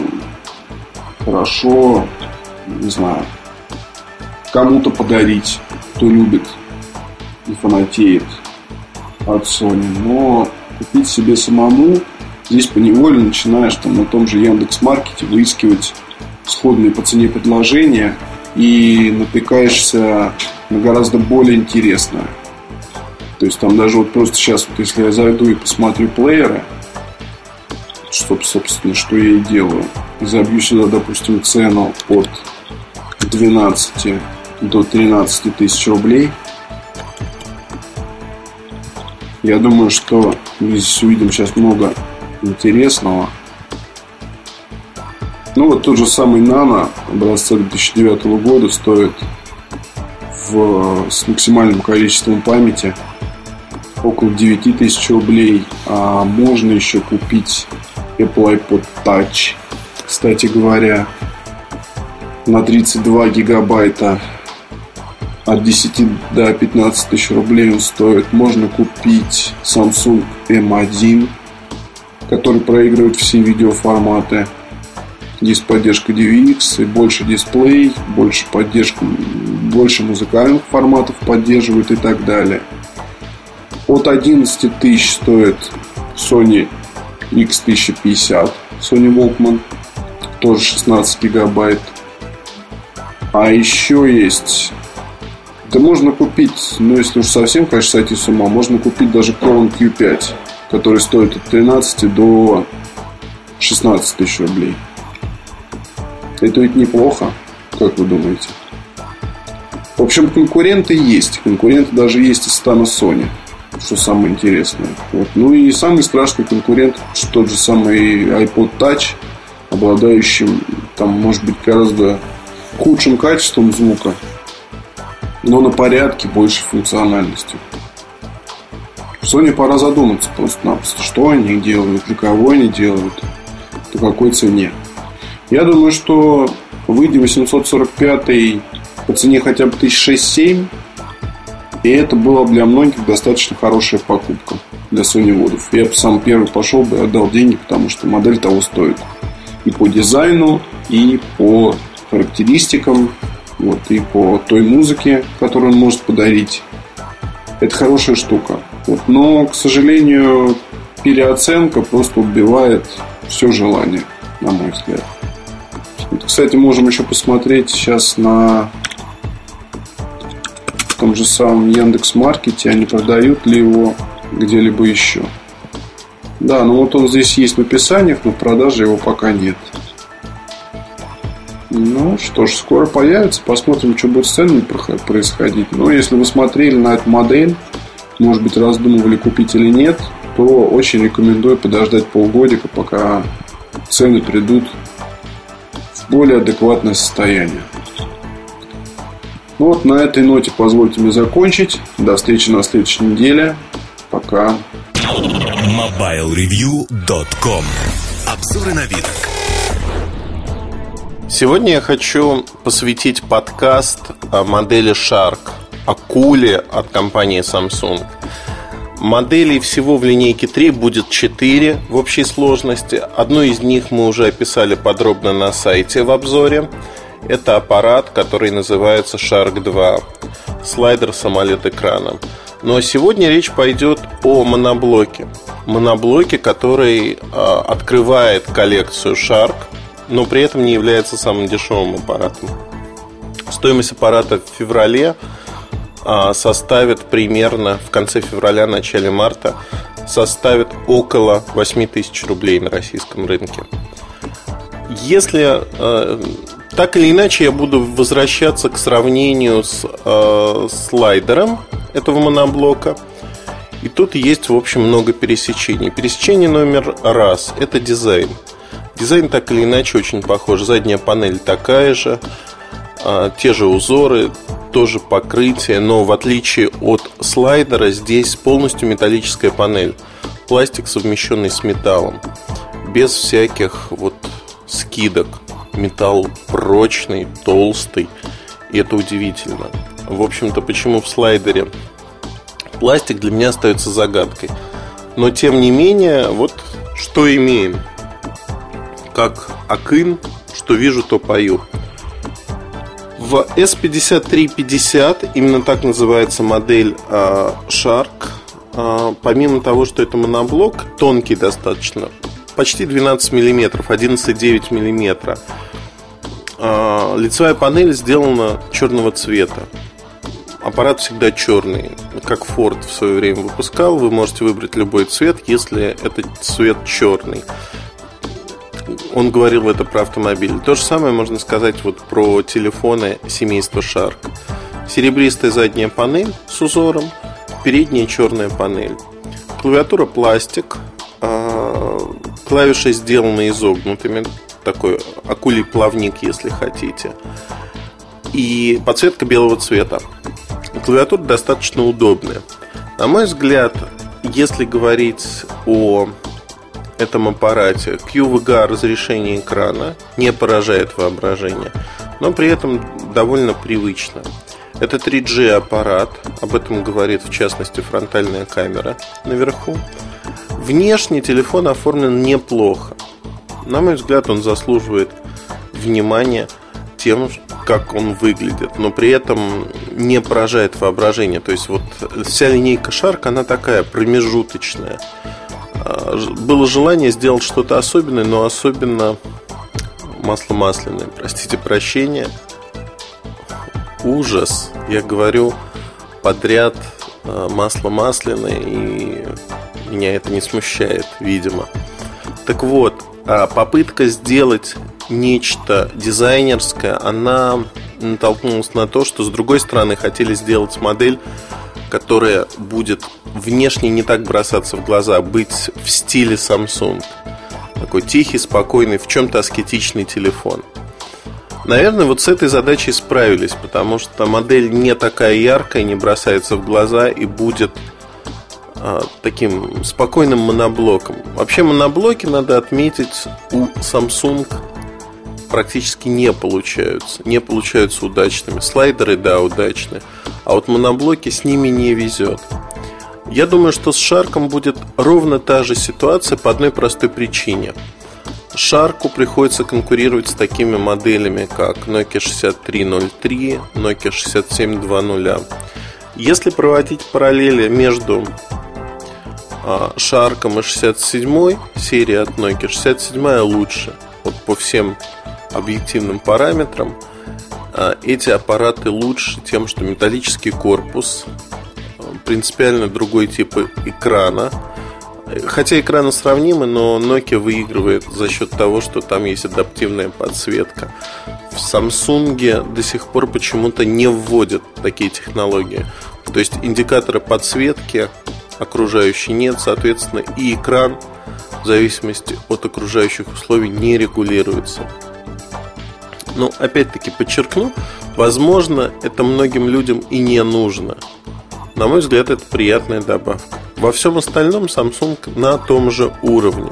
хорошо, не знаю, кому-то подарить, кто любит и фанатеет от Sony. Но купить себе самому здесь поневоле начинаешь там на том же Яндекс.Маркете выискивать сходные по цене предложения и натыкаешься на гораздо более интересное. То есть там даже вот просто сейчас, вот если я зайду и посмотрю плееры, что, собственно, что я и делаю. Забью сюда, допустим, цену от 12 до 13 тысяч рублей. Я думаю, что мы здесь увидим сейчас много интересного. Ну вот тот же самый Nano образца 2009 года стоит в, с максимальным количеством памяти около 9 тысяч рублей. А можно еще купить Apple iPod Touch, кстати говоря, на 32 гигабайта от 10 до 15 тысяч рублей он стоит. Можно купить Samsung M1, который проигрывает все видеоформаты. Есть поддержка DVX и больше дисплей, больше поддержка, больше музыкальных форматов поддерживает и так далее. От 11 тысяч стоит Sony X1050 Sony Walkman, тоже 16 гигабайт. А еще есть это можно купить, ну если уж совсем, конечно, сойти с ума, можно купить даже Crown Q5, который стоит от 13 до 16 тысяч рублей. Это ведь неплохо, как вы думаете? В общем, конкуренты есть. Конкуренты даже есть из стана Sony. Что самое интересное. Вот. Ну и самый страшный конкурент, что тот же самый iPod Touch, обладающим, там, может быть, гораздо худшим качеством звука, но на порядке больше функциональностью. Sony пора задуматься просто-напросто, что они делают, для кого они делают, по какой цене. Я думаю, что выйдя 845 по цене хотя бы 1006-7, и это было для многих достаточно хорошая покупка для Sony водов. Я бы сам первый пошел бы и отдал деньги, потому что модель того стоит. И по дизайну, и по характеристикам, вот, и по той музыке, которую он может подарить. Это хорошая штука. Вот. Но, к сожалению, переоценка просто убивает все желание, на мой взгляд. Вот, кстати, можем еще посмотреть сейчас на том же самом Яндекс Маркете, они продают ли его где-либо еще. Да, ну вот он здесь есть в описаниях, но в продаже его пока нет. Ну что ж, скоро появится, посмотрим, что будет с ценами происходить. Но если вы смотрели на эту модель, может быть, раздумывали купить или нет, то очень рекомендую подождать полгодика, пока цены придут в более адекватное состояние. Ну вот на этой ноте позвольте мне закончить. До встречи на следующей неделе. Пока. MobileReview.com Обзоры на вид. Сегодня я хочу посвятить подкаст о модели Shark, акуле от компании Samsung. Моделей всего в линейке 3 будет 4 в общей сложности. Одну из них мы уже описали подробно на сайте в обзоре. Это аппарат, который называется Shark 2. Слайдер с AMOLED-экраном. Но сегодня речь пойдет о моноблоке. Моноблоке, который э, открывает коллекцию Shark, но при этом не является самым дешевым аппаратом. Стоимость аппарата в феврале э, составит примерно в конце февраля, начале марта составит около 8 тысяч рублей на российском рынке. Если э, так или иначе, я буду возвращаться к сравнению с э, слайдером этого моноблока. И тут есть, в общем, много пересечений. Пересечение номер раз – это дизайн. Дизайн так или иначе очень похож. Задняя панель такая же, э, те же узоры, тоже покрытие, но в отличие от слайдера здесь полностью металлическая панель. Пластик, совмещенный с металлом. Без всяких вот скидок металл прочный, толстый. И это удивительно. В общем-то, почему в слайдере пластик для меня остается загадкой. Но тем не менее, вот что имеем. Как Акын, что вижу, то пою. В S5350, именно так называется модель э, Shark, э, помимо того, что это моноблок, тонкий достаточно, почти 12 мм, 11,9 мм. Лицевая панель сделана черного цвета. Аппарат всегда черный. Как Ford в свое время выпускал, вы можете выбрать любой цвет, если этот цвет черный. Он говорил это про автомобиль. То же самое можно сказать вот про телефоны семейства Shark. Серебристая задняя панель с узором, передняя черная панель. Клавиатура пластик, Клавиши сделаны изогнутыми, такой акулий плавник, если хотите. И подсветка белого цвета. Клавиатура достаточно удобная. На мой взгляд, если говорить о этом аппарате, QVGA разрешение экрана не поражает воображение, но при этом довольно привычно. Это 3G аппарат, об этом говорит в частности фронтальная камера наверху. Внешне телефон оформлен неплохо. На мой взгляд, он заслуживает внимания тем, как он выглядит, но при этом не поражает воображение. То есть вот вся линейка Shark, она такая промежуточная. А, было желание сделать что-то особенное, но особенно масло масляное. Простите прощения. Ужас. Я говорю подряд а, масло масляное и меня это не смущает, видимо. Так вот, а попытка сделать нечто дизайнерское, она натолкнулась на то, что с другой стороны хотели сделать модель, которая будет внешне не так бросаться в глаза, быть в стиле Samsung. Такой тихий, спокойный, в чем-то аскетичный телефон. Наверное, вот с этой задачей справились, потому что модель не такая яркая, не бросается в глаза и будет таким спокойным моноблоком. Вообще моноблоки, надо отметить, у Samsung практически не получаются. Не получаются удачными. Слайдеры, да, удачные. А вот моноблоки с ними не везет. Я думаю, что с Шарком будет ровно та же ситуация по одной простой причине. Шарку приходится конкурировать с такими моделями, как Nokia 6303, Nokia 6720. Если проводить параллели между Шарком и 67 серии от Nokia, 67 лучше. Вот по всем объективным параметрам а, эти аппараты лучше тем, что металлический корпус, принципиально другой тип экрана. Хотя экраны сравнимы, но Nokia выигрывает за счет того, что там есть адаптивная подсветка. В Samsung до сих пор почему-то не вводят такие технологии. То есть индикаторы подсветки окружающей нет, соответственно, и экран в зависимости от окружающих условий не регулируется. Но опять-таки подчеркну, возможно, это многим людям и не нужно. На мой взгляд, это приятная добавка. Во всем остальном Samsung на том же уровне.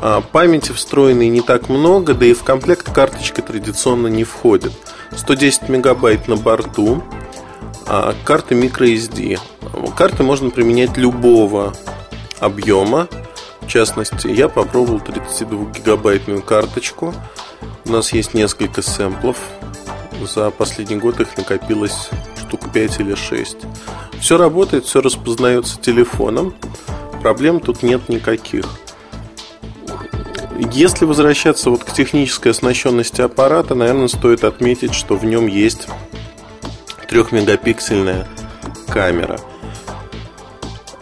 А памяти встроенной не так много, да и в комплект карточка традиционно не входит. 110 мегабайт на борту, карты microSD. Карты можно применять любого объема. В частности, я попробовал 32-гигабайтную карточку – у нас есть несколько сэмплов. За последний год их накопилось штук 5 или 6. Все работает, все распознается телефоном. Проблем тут нет никаких. Если возвращаться вот к технической оснащенности аппарата, наверное, стоит отметить, что в нем есть трехмегапиксельная камера –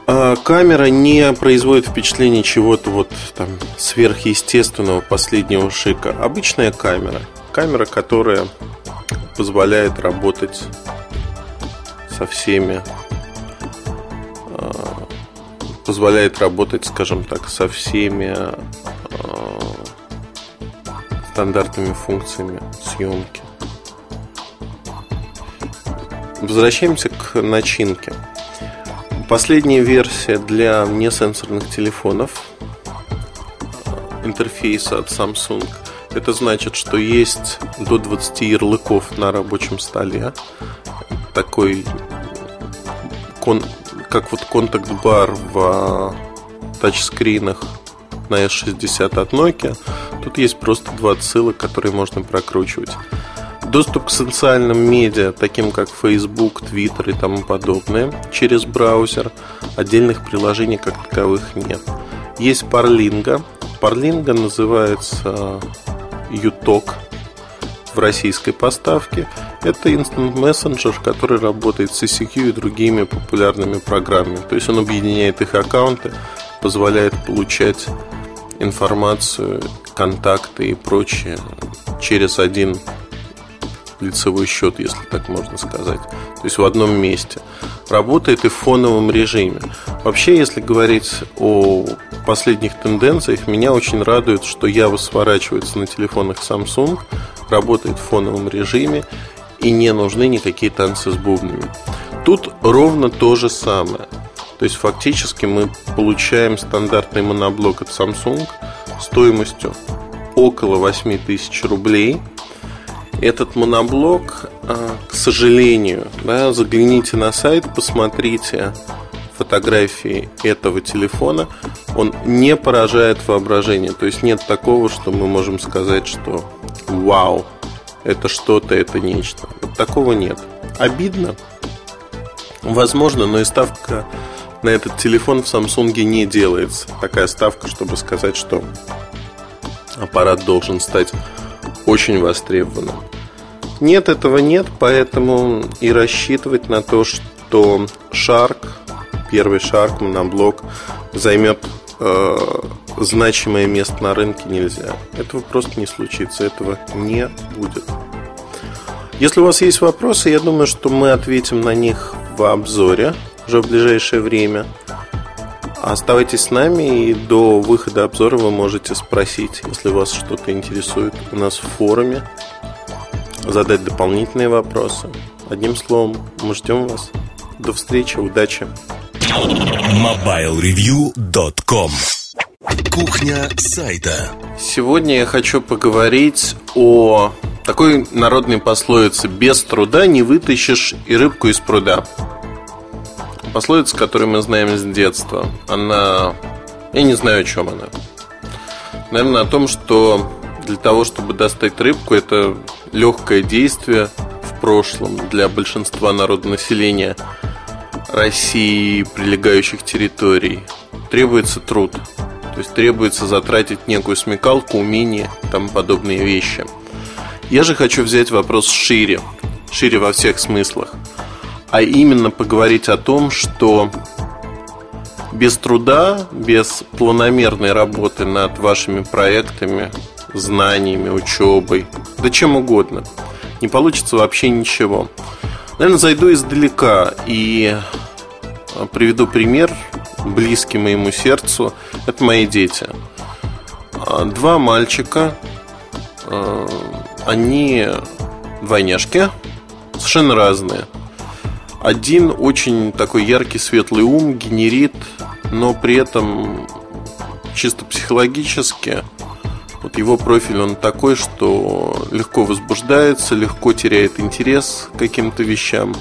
а камера не производит впечатление чего-то вот там сверхъестественного последнего шика. Обычная камера. Камера, которая позволяет работать со всеми а, позволяет работать, скажем так, со всеми а, стандартными функциями съемки. Возвращаемся к начинке. Последняя версия для несенсорных телефонов интерфейса от Samsung. Это значит, что есть до 20 ярлыков на рабочем столе. Такой как вот контакт-бар в тачскринах на S60 от Nokia. Тут есть просто два ссылок, которые можно прокручивать. Доступ к социальным медиа, таким как Facebook, Twitter и тому подобное, через браузер. Отдельных приложений как таковых нет. Есть Parlinga. Parlinga называется Utalk в российской поставке. Это Instant Messenger, который работает с ICQ и другими популярными программами. То есть он объединяет их аккаунты, позволяет получать информацию, контакты и прочее через один лицевой счет, если так можно сказать. То есть в одном месте. Работает и в фоновом режиме. Вообще, если говорить о последних тенденциях, меня очень радует, что Java сворачивается на телефонах Samsung, работает в фоновом режиме и не нужны никакие танцы с бубнами. Тут ровно то же самое. То есть фактически мы получаем стандартный моноблок от Samsung стоимостью около 8000 рублей – этот моноблок, а, к сожалению, да, загляните на сайт, посмотрите фотографии этого телефона, он не поражает воображение. То есть нет такого, что мы можем сказать, что вау, это что-то, это нечто. Вот такого нет. Обидно? Возможно, но и ставка на этот телефон в Samsung не делается. Такая ставка, чтобы сказать, что аппарат должен стать очень востребованным. Нет, этого нет, поэтому и рассчитывать на то, что Shark, первый Shark моноблок, займет э, значимое место на рынке нельзя. Этого просто не случится, этого не будет. Если у вас есть вопросы, я думаю, что мы ответим на них в обзоре уже в ближайшее время. Оставайтесь с нами, и до выхода обзора вы можете спросить, если вас что-то интересует у нас в форуме, задать дополнительные вопросы. Одним словом, мы ждем вас. До встречи, удачи! MobileReview.com Кухня сайта Сегодня я хочу поговорить о такой народной пословице «Без труда не вытащишь и рыбку из пруда». Пословица, которую мы знаем с детства. Она... Я не знаю, о чем она. Наверное, о том, что для того, чтобы достать рыбку, это легкое действие в прошлом для большинства народонаселения России и прилегающих территорий. Требуется труд. То есть требуется затратить некую смекалку, умение, там подобные вещи. Я же хочу взять вопрос шире, шире во всех смыслах. А именно поговорить о том, что без труда, без планомерной работы над вашими проектами, знаниями, учебой, да чем угодно, не получится вообще ничего. Наверное, зайду издалека и приведу пример, близкий моему сердцу. Это мои дети. А, два мальчика, а, они двойняшки, совершенно разные. Один очень такой яркий, светлый ум, генерит, но при этом чисто психологически вот его профиль он такой, что легко возбуждается, легко теряет интерес к каким-то вещам,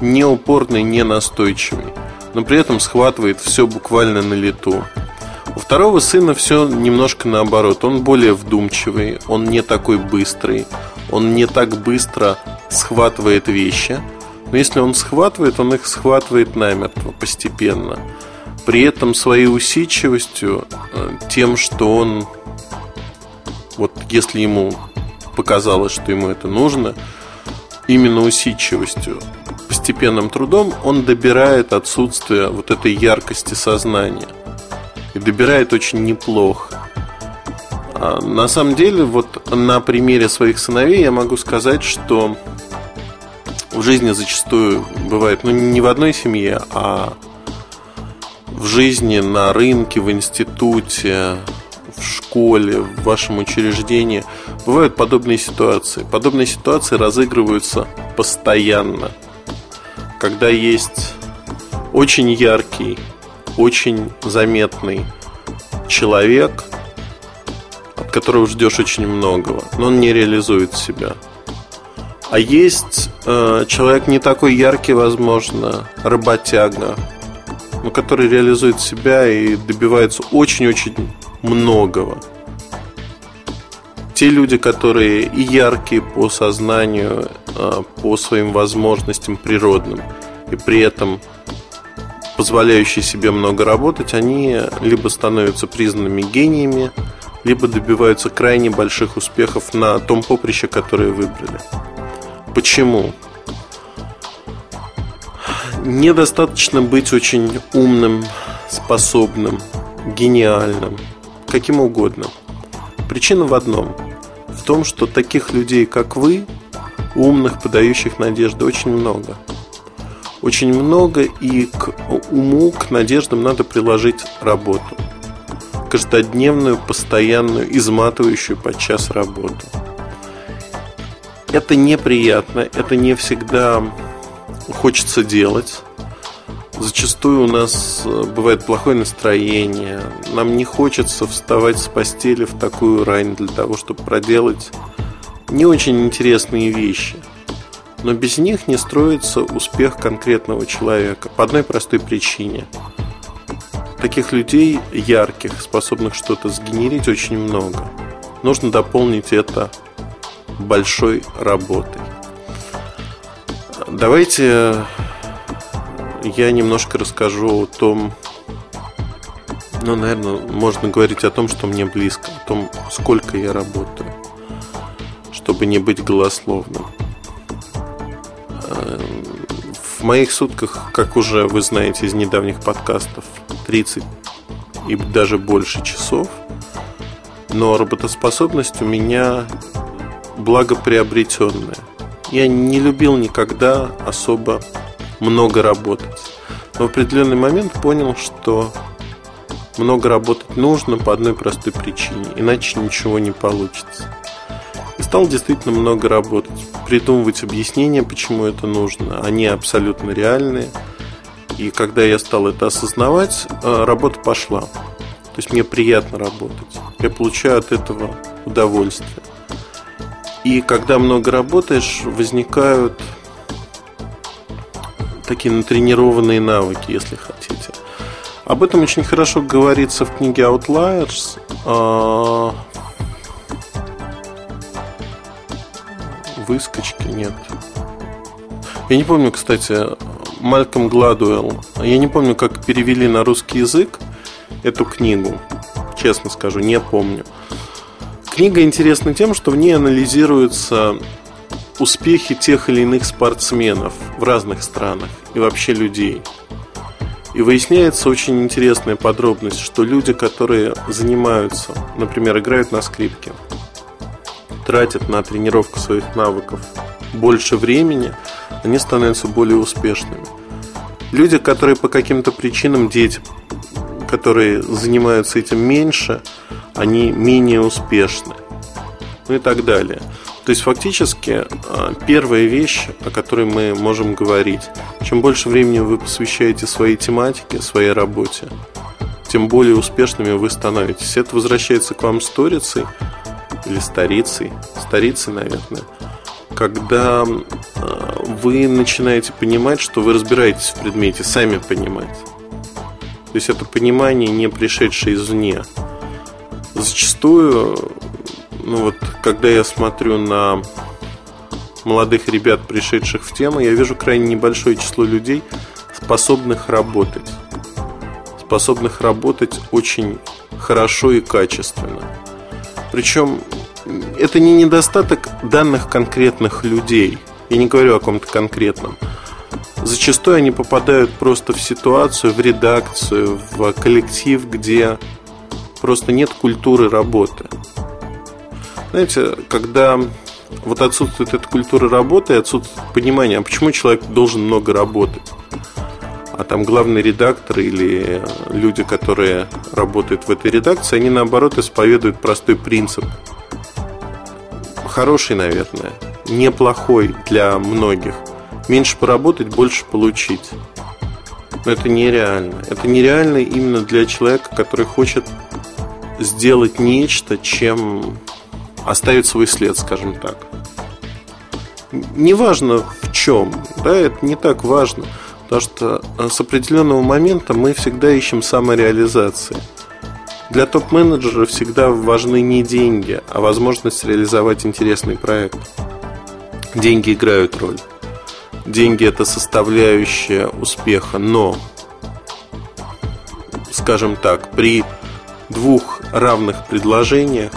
не упорный, не настойчивый, но при этом схватывает все буквально на лету. У второго сына все немножко наоборот. Он более вдумчивый, он не такой быстрый, он не так быстро схватывает вещи. Но если он схватывает, он их схватывает намертво, постепенно. При этом своей усидчивостью, э, тем, что он вот если ему показалось, что ему это нужно, именно усидчивостью, постепенным трудом он добирает отсутствие вот этой яркости сознания. И добирает очень неплохо. А на самом деле, вот на примере своих сыновей я могу сказать, что в жизни зачастую бывает, ну не в одной семье, а в жизни, на рынке, в институте, в школе, в вашем учреждении бывают подобные ситуации. Подобные ситуации разыгрываются постоянно. Когда есть очень яркий, очень заметный человек, от которого ждешь очень многого, но он не реализует себя. А есть э, человек не такой яркий, возможно, работяга, но который реализует себя и добивается очень-очень многого. Те люди, которые и яркие по сознанию, а, по своим возможностям природным, и при этом позволяющие себе много работать, они либо становятся признанными гениями, либо добиваются крайне больших успехов на том поприще, которое выбрали. Почему? Недостаточно быть очень умным, способным, гениальным – каким угодно. Причина в одном. В том, что таких людей, как вы, умных, подающих надежды, очень много. Очень много, и к уму, к надеждам надо приложить работу. Каждодневную, постоянную, изматывающую подчас работу. Это неприятно, это не всегда хочется делать. Зачастую у нас э, бывает плохое настроение. Нам не хочется вставать с постели в такую рань для того, чтобы проделать не очень интересные вещи. Но без них не строится успех конкретного человека по одной простой причине. Таких людей ярких, способных что-то сгенерить, очень много. Нужно дополнить это большой работой. Давайте я немножко расскажу о том, ну, наверное, можно говорить о том, что мне близко, о том, сколько я работаю, чтобы не быть голословным. Эм, в моих сутках, как уже вы знаете из недавних подкастов, 30 и даже больше часов, но работоспособность у меня благоприобретенная. Я не любил никогда особо много работать. Но в определенный момент понял, что много работать нужно по одной простой причине, иначе ничего не получится. И стал действительно много работать, придумывать объяснения, почему это нужно. Они абсолютно реальные. И когда я стал это осознавать, э, работа пошла. То есть мне приятно работать. Я получаю от этого удовольствие. И когда много работаешь, возникают такие натренированные навыки, если хотите. Об этом очень хорошо говорится в книге Outliers. А, выскочки нет. Я не помню, кстати, Мальком Гладуэлл. Я не помню, как перевели на русский язык эту книгу. Честно скажу, не помню. Книга интересна тем, что в ней анализируются успехи тех или иных спортсменов в разных странах и вообще людей. И выясняется очень интересная подробность, что люди, которые занимаются, например, играют на скрипке, тратят на тренировку своих навыков больше времени, они становятся более успешными. Люди, которые по каким-то причинам, дети, которые занимаются этим меньше, они менее успешны. Ну и так далее. То есть фактически а, первая вещь, о которой мы можем говорить, чем больше времени вы посвящаете своей тематике, своей работе, тем более успешными вы становитесь. Это возвращается к вам сторицей или старицей, старицей, наверное, когда а, вы начинаете понимать, что вы разбираетесь в предмете, сами понимать. То есть это понимание, не пришедшее извне. Зачастую ну вот, когда я смотрю на молодых ребят, пришедших в тему, я вижу крайне небольшое число людей, способных работать. Способных работать очень хорошо и качественно. Причем это не недостаток данных конкретных людей. Я не говорю о ком-то конкретном. Зачастую они попадают просто в ситуацию, в редакцию, в коллектив, где просто нет культуры работы. Знаете, когда вот отсутствует эта культура работы отсутствует понимание, а почему человек должен много работать? А там главный редактор или люди, которые работают в этой редакции, они наоборот исповедуют простой принцип. Хороший, наверное, неплохой для многих. Меньше поработать, больше получить. Но это нереально. Это нереально именно для человека, который хочет сделать нечто, чем оставить свой след, скажем так. Неважно в чем, да, это не так важно, потому что э, с определенного момента мы всегда ищем самореализации. Для топ-менеджера всегда важны не деньги, а возможность реализовать интересный проект. Деньги играют роль. Деньги это составляющая успеха, но, скажем так, при двух равных предложениях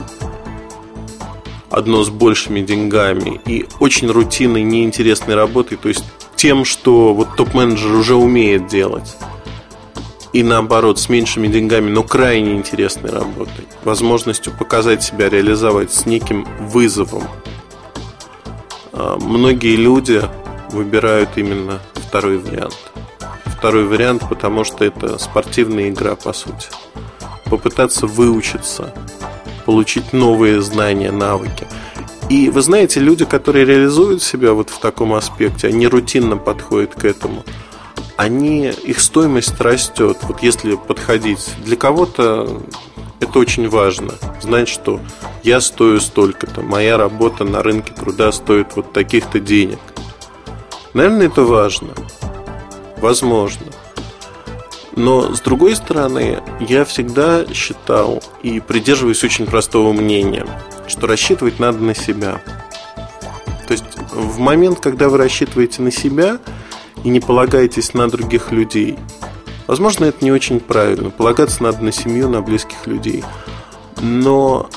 одно с большими деньгами и очень рутинной, неинтересной работой, то есть тем, что вот топ-менеджер уже умеет делать. И наоборот, с меньшими деньгами, но крайне интересной работой. Возможностью показать себя, реализовать с неким вызовом. А, многие люди выбирают именно второй вариант. Второй вариант, потому что это спортивная игра, по сути. Попытаться выучиться, получить новые знания, навыки. И вы знаете, люди, которые реализуют себя вот в таком аспекте, они рутинно подходят к этому, они, их стоимость растет. Вот если подходить, для кого-то это очень важно. Знать, что я стою столько-то, моя работа на рынке труда стоит вот таких-то денег. Наверное, это важно. Возможно. Но, с другой стороны, я всегда считал и придерживаюсь очень простого мнения, что рассчитывать надо на себя. То есть, в момент, когда вы рассчитываете на себя и не полагаетесь на других людей, возможно, это не очень правильно. Полагаться надо на семью, на близких людей. Но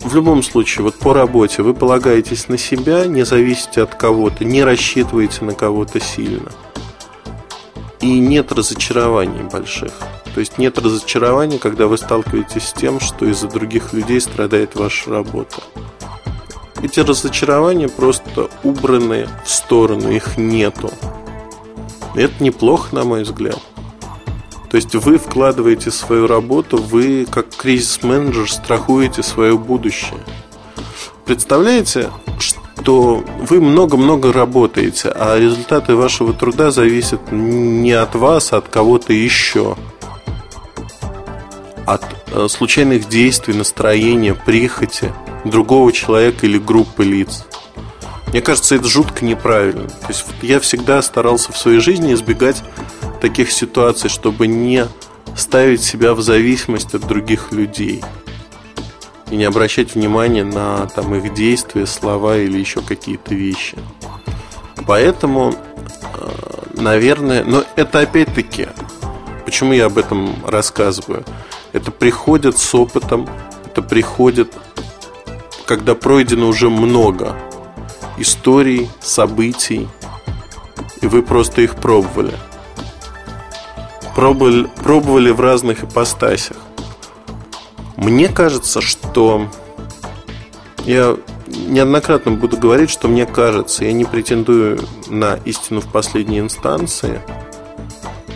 в любом случае, вот по работе вы полагаетесь на себя, не зависите от кого-то, не рассчитываете на кого-то сильно – и нет разочарований больших. То есть нет разочарования, когда вы сталкиваетесь с тем, что из-за других людей страдает ваша работа. Эти разочарования просто убраны в сторону, их нету. Это неплохо, на мой взгляд. То есть вы вкладываете свою работу, вы как кризис-менеджер страхуете свое будущее. Представляете, что вы много-много работаете, а результаты вашего труда зависят не от вас, а от кого-то еще. От э, случайных действий, настроения, прихоти другого человека или группы лиц. Мне кажется, это жутко неправильно. То есть я всегда старался в своей жизни избегать таких ситуаций, чтобы не ставить себя в зависимость от других людей и не обращать внимания на там, их действия, слова или еще какие-то вещи. Поэтому, э, наверное, но это опять-таки, почему я об этом рассказываю? Это приходит с опытом, это приходит, когда пройдено уже много историй, событий, и вы просто их пробовали – пробовали, пробовали в разных ипостасях. Мне кажется, что я неоднократно буду говорить, что мне кажется, я не претендую на истину в последней инстанции,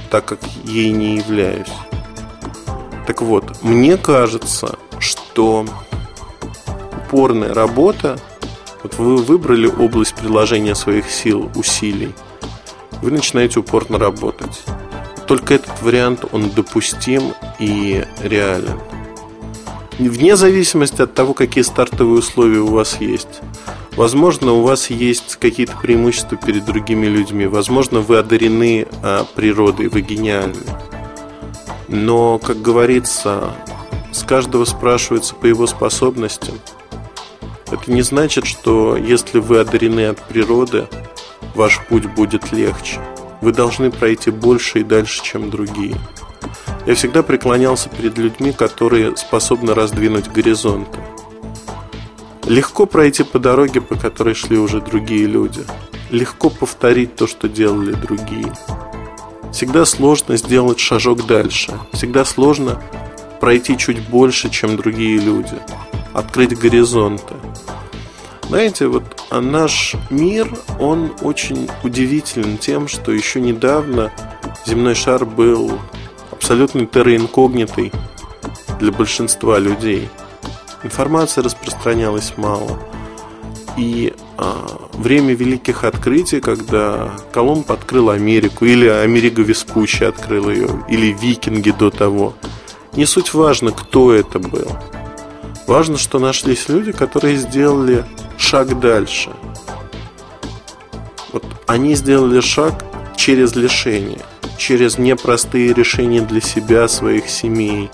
так как ей не являюсь. Так вот, мне кажется, что упорная работа, вот вы выбрали область приложения своих сил, усилий, вы начинаете упорно работать только этот вариант, он допустим и реален. Вне зависимости от того, какие стартовые условия у вас есть. Возможно, у вас есть какие-то преимущества перед другими людьми. Возможно, вы одарены а, природой, вы гениальны. Но, как говорится, с каждого спрашивается по его способностям. Это не значит, что если вы одарены от природы, ваш путь будет легче вы должны пройти больше и дальше, чем другие. Я всегда преклонялся перед людьми, которые способны раздвинуть горизонты. Легко пройти по дороге, по которой шли уже другие люди. Легко повторить то, что делали другие. Всегда сложно сделать шажок дальше. Всегда сложно пройти чуть больше, чем другие люди. Открыть горизонты. Знаете, вот а наш мир, он очень удивителен тем, что еще недавно земной шар был абсолютно терроинкогнитый для большинства людей. Информация распространялась мало. И а, время великих открытий, когда Колумб открыл Америку, или Америка Веспуччи открыл ее, или викинги до того, не суть важно, кто это был. Важно, что нашлись люди, которые сделали шаг дальше. Вот они сделали шаг через лишение, через непростые решения для себя, своих семей.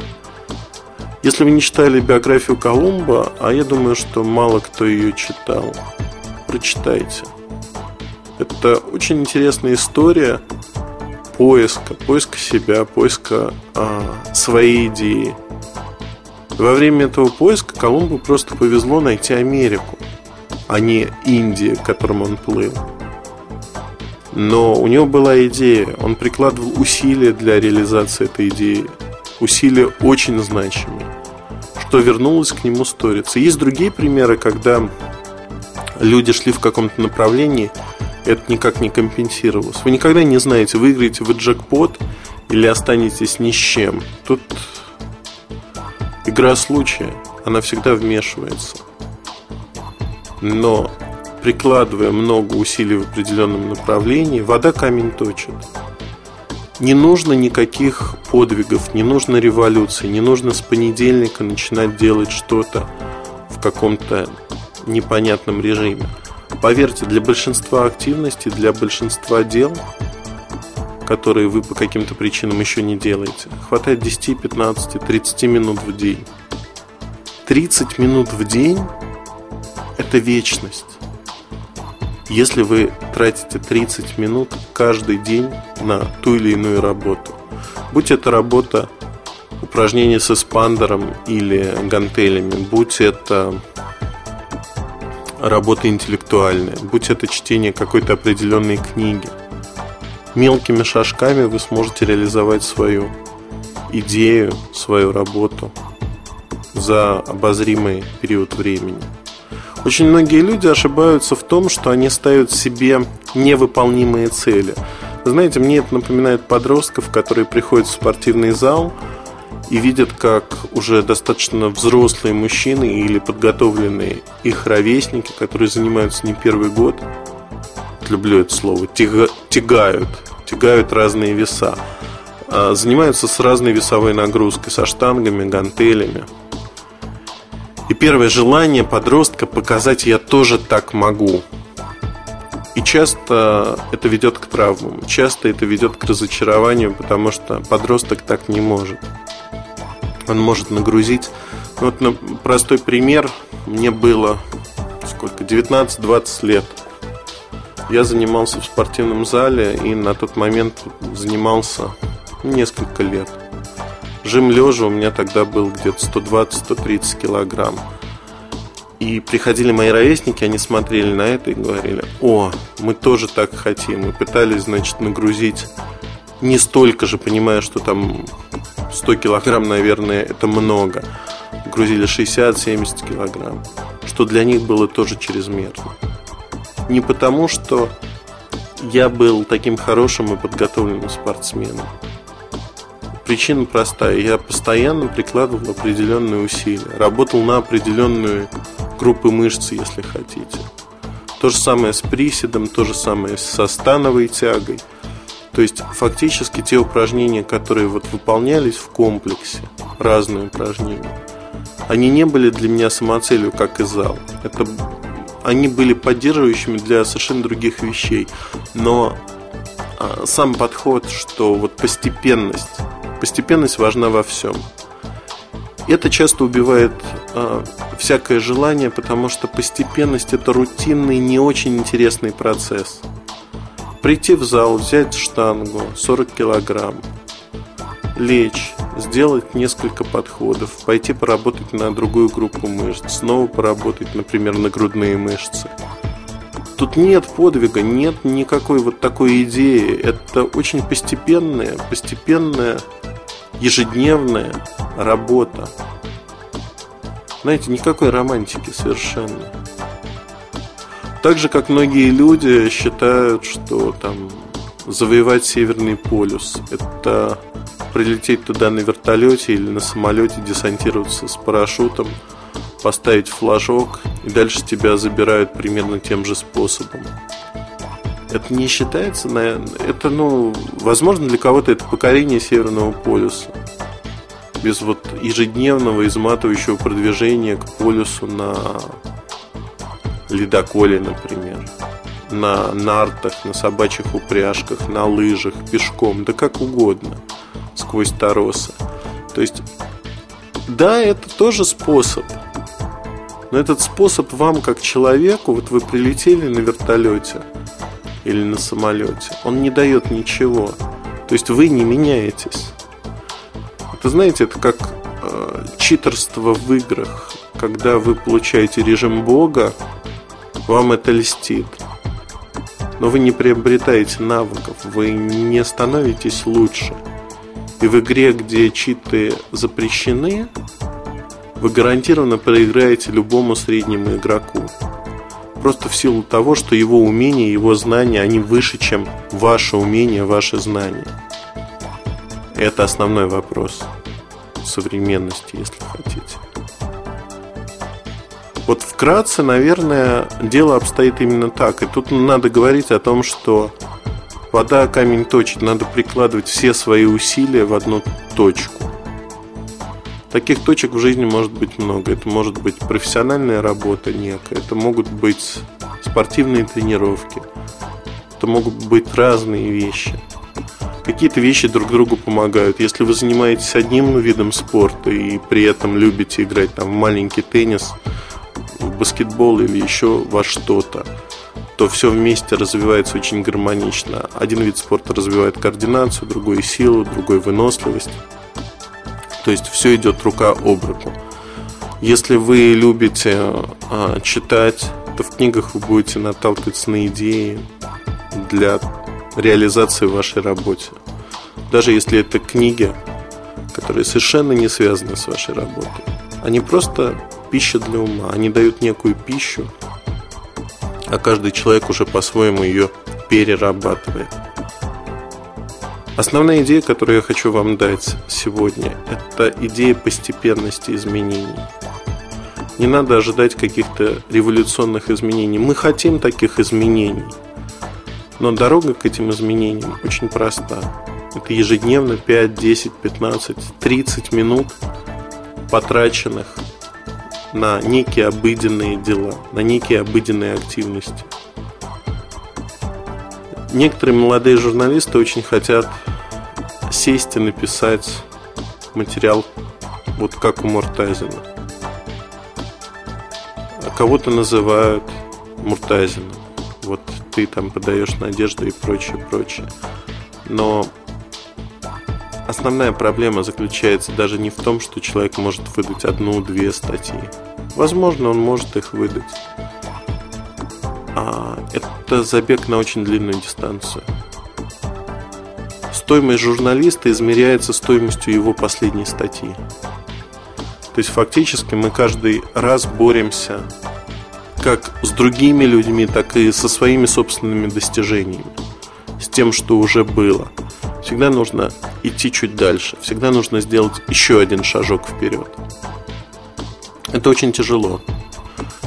Если вы не читали биографию Колумба, а я думаю, что мало кто ее читал, прочитайте. Это очень интересная история поиска, поиска себя, поиска а, своей идеи. Во время этого поиска Колумбу просто повезло найти Америку а не Индия, к которому он плыл. Но у него была идея, он прикладывал усилия для реализации этой идеи. Усилия очень значимые, что вернулось к нему сториться. Есть другие примеры, когда люди шли в каком-то направлении, это никак не компенсировалось. Вы никогда не знаете, выиграете вы джекпот или останетесь ни с чем. Тут игра случая, она всегда вмешивается но прикладывая много усилий в определенном направлении, вода камень точит. Не нужно никаких подвигов, не нужно революции, не нужно с понедельника начинать делать что-то в каком-то непонятном режиме. Поверьте, для большинства активностей, для большинства дел, которые вы по каким-то причинам еще не делаете, хватает 10, 15, 30 минут в день. 30 минут в день это вечность. Если вы тратите 30 минут каждый день на ту или иную работу, будь это работа упражнения с эспандером или гантелями, будь это работа интеллектуальная, будь это чтение какой-то определенной книги, мелкими шажками вы сможете реализовать свою идею, свою работу за обозримый период времени. Очень многие люди ошибаются в том, что они ставят себе невыполнимые цели. Знаете, мне это напоминает подростков, которые приходят в спортивный зал и видят, как уже достаточно взрослые мужчины или подготовленные их ровесники, которые занимаются не первый год, люблю это слово, тягают, тягают разные веса, а, занимаются с разной весовой нагрузкой, со штангами, гантелями. И первое желание подростка показать «я тоже так могу». И часто это ведет к травмам, часто это ведет к разочарованию, потому что подросток так не может. Он может нагрузить. Ну, вот на простой пример. Мне было сколько? 19-20 лет. Я занимался в спортивном зале и на тот момент занимался несколько лет. Жим лежа у меня тогда был где-то 120-130 килограмм. И приходили мои ровесники, они смотрели на это и говорили, о, мы тоже так хотим. Мы пытались, значит, нагрузить не столько же, понимая, что там 100 килограмм, наверное, это много. Грузили 60-70 килограмм, что для них было тоже чрезмерно. Не потому, что я был таким хорошим и подготовленным спортсменом. Причина простая. Я постоянно прикладывал определенные усилия. Работал на определенную группы мышц, если хотите. То же самое с приседом, то же самое со становой тягой. То есть фактически те упражнения, которые вот выполнялись в комплексе, разные упражнения, они не были для меня самоцелью, как и зал. Это они были поддерживающими для совершенно других вещей. Но а, сам подход, что вот постепенность Постепенность важна во всем. Это часто убивает э, всякое желание, потому что постепенность это рутинный, не очень интересный процесс. Прийти в зал, взять штангу 40 килограмм, лечь, сделать несколько подходов, пойти поработать на другую группу мышц, снова поработать, например, на грудные мышцы. Тут нет подвига, нет никакой вот такой идеи. Это очень постепенная, постепенная ежедневная работа. Знаете, никакой романтики совершенно. Так же, как многие люди считают, что там завоевать Северный полюс – это прилететь туда на вертолете или на самолете, десантироваться с парашютом, поставить флажок, и дальше тебя забирают примерно тем же способом. Это не считается, это, ну, возможно, для кого-то это покорение Северного полюса. Без вот ежедневного изматывающего продвижения к полюсу на ледоколе, например, на нартах, на собачьих упряжках, на лыжах, пешком, да как угодно, сквозь торосы. То есть, да, это тоже способ. Но этот способ вам, как человеку, вот вы прилетели на вертолете – или на самолете. Он не дает ничего. То есть вы не меняетесь. Это, знаете, это как э, читерство в играх. Когда вы получаете режим Бога, вам это льстит. Но вы не приобретаете навыков, вы не становитесь лучше. И в игре, где читы запрещены, вы гарантированно проиграете любому среднему игроку просто в силу того, что его умения, его знания, они выше, чем ваше умение, ваши знания. Это основной вопрос современности, если хотите. Вот вкратце, наверное, дело обстоит именно так. И тут надо говорить о том, что вода камень точит, надо прикладывать все свои усилия в одну точку. Таких точек в жизни может быть много. Это может быть профессиональная работа некая, это могут быть спортивные тренировки, это могут быть разные вещи. Какие-то вещи друг другу помогают. Если вы занимаетесь одним видом спорта и при этом любите играть там в маленький теннис, в баскетбол или еще во что-то, то все вместе развивается очень гармонично. Один вид спорта развивает координацию, другой силу, другой выносливость. То есть все идет рука об руку. Если вы любите а, читать, то в книгах вы будете наталкиваться на идеи для реализации вашей работе. Даже если это книги, которые совершенно не связаны с вашей работой. Они просто пища для ума. Они дают некую пищу, а каждый человек уже по-своему ее перерабатывает. Основная идея, которую я хочу вам дать сегодня, это идея постепенности изменений. Не надо ожидать каких-то революционных изменений. Мы хотим таких изменений. Но дорога к этим изменениям очень проста. Это ежедневно 5, 10, 15, 30 минут потраченных на некие обыденные дела, на некие обыденные активности. Некоторые молодые журналисты очень хотят сесть и написать материал вот как у Муртазина. А кого-то называют Муртазином. Вот ты там подаешь надежду и прочее, прочее. Но Основная проблема заключается даже не в том, что человек может выдать одну-две статьи. Возможно, он может их выдать. А это забег на очень длинную дистанцию. Стоимость журналиста измеряется стоимостью его последней статьи. То есть фактически мы каждый раз боремся как с другими людьми, так и со своими собственными достижениями, с тем, что уже было – всегда нужно идти чуть дальше, всегда нужно сделать еще один шажок вперед. Это очень тяжело.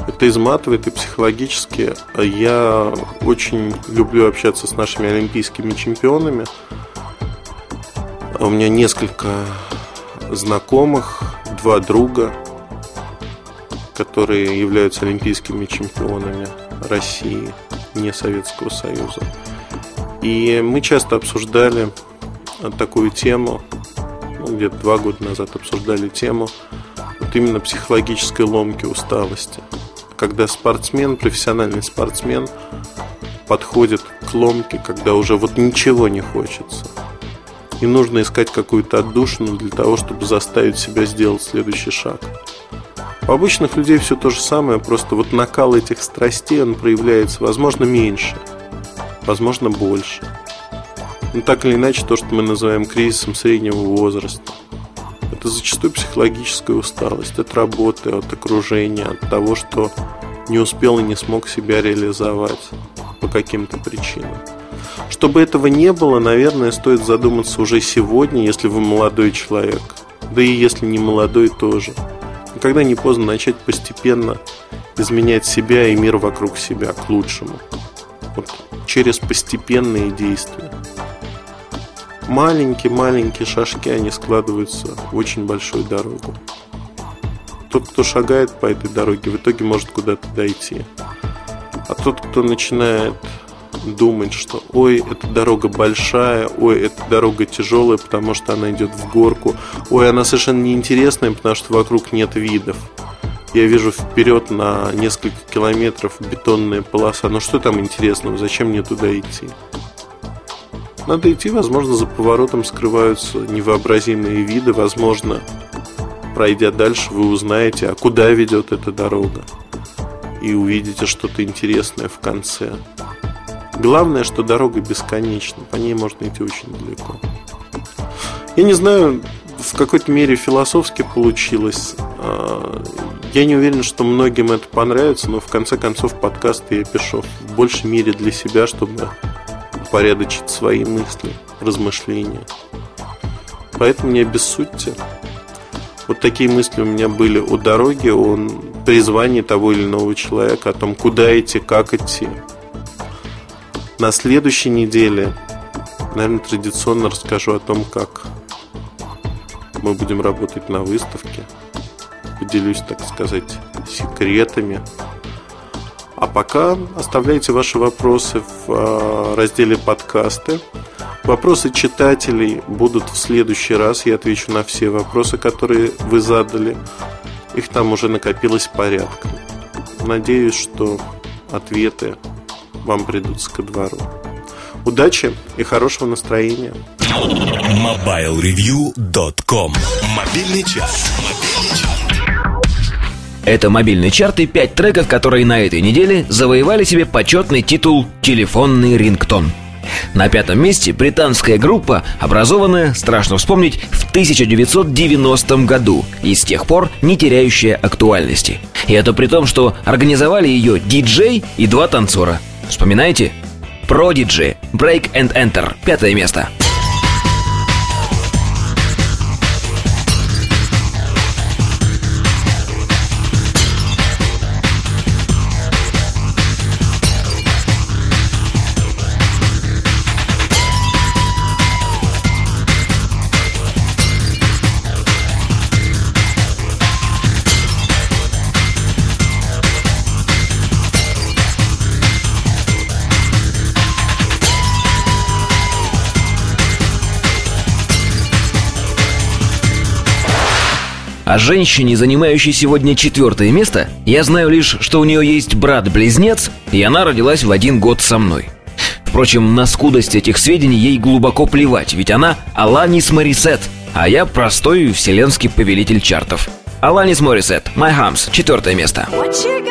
Это изматывает и психологически. Я очень люблю общаться с нашими олимпийскими чемпионами. У меня несколько знакомых, два друга, которые являются олимпийскими чемпионами России, не Советского Союза. И мы часто обсуждали такую тему, ну, где-то два года назад обсуждали тему вот именно психологической ломки усталости. Когда спортсмен, профессиональный спортсмен подходит к ломке, когда уже вот ничего не хочется. И нужно искать какую-то отдушину для того, чтобы заставить себя сделать следующий шаг. У обычных людей все то же самое, просто вот накал этих страстей, он проявляется, возможно, меньше, возможно, больше – ну, так или иначе, то, что мы называем кризисом среднего возраста. Это зачастую психологическая усталость от работы, от окружения, от того, что не успел и не смог себя реализовать по каким-то причинам. Чтобы этого не было, наверное, стоит задуматься уже сегодня, если вы молодой человек. Да и если не молодой тоже. Никогда не поздно начать постепенно изменять себя и мир вокруг себя к лучшему. Вот через постепенные действия маленькие-маленькие шажки, они складываются в очень большую дорогу. Тот, кто шагает по этой дороге, в итоге может куда-то дойти. А тот, кто начинает думать, что ой, эта дорога большая, ой, эта дорога тяжелая, потому что она идет в горку, ой, она совершенно неинтересная, потому что вокруг нет видов. Я вижу вперед на несколько километров бетонная полоса. Но что там интересного? Зачем мне туда идти? Надо идти, возможно, за поворотом скрываются невообразимые виды, возможно, пройдя дальше, вы узнаете, а куда ведет эта дорога, и увидите что-то интересное в конце. Главное, что дорога бесконечна, по ней можно идти очень далеко. Я не знаю, в какой-то мере философски получилось. А, я не уверен, что многим это понравится, но в конце концов подкасты я пишу в большей мере для себя, чтобы упорядочить свои мысли, размышления. Поэтому не обессудьте. Вот такие мысли у меня были о дороге, о призвании того или иного человека, о том, куда идти, как идти. На следующей неделе, наверное, традиционно расскажу о том, как мы будем работать на выставке. Поделюсь, так сказать, секретами а пока оставляйте ваши вопросы в а, разделе подкасты. Вопросы читателей будут в следующий раз. Я отвечу на все вопросы, которые вы задали. Их там уже накопилось порядком. Надеюсь, что ответы вам придутся ко двору. Удачи и хорошего настроения. MobileReview.com. Мобильный час. Это мобильный чарт и 5 треков, которые на этой неделе завоевали себе почетный титул «Телефонный рингтон». На пятом месте британская группа, образованная, страшно вспомнить, в 1990 году и с тех пор не теряющая актуальности. И это при том, что организовали ее диджей и два танцора. Вспоминаете? Prodigy, Break and Enter, пятое место. О женщине, занимающей сегодня четвертое место, я знаю лишь, что у нее есть брат-близнец, и она родилась в один год со мной. Впрочем, на скудость этих сведений ей глубоко плевать, ведь она Аланис Морисет, а я простой вселенский повелитель чартов. Аланис Морисет, My Hams, четвертое место. What you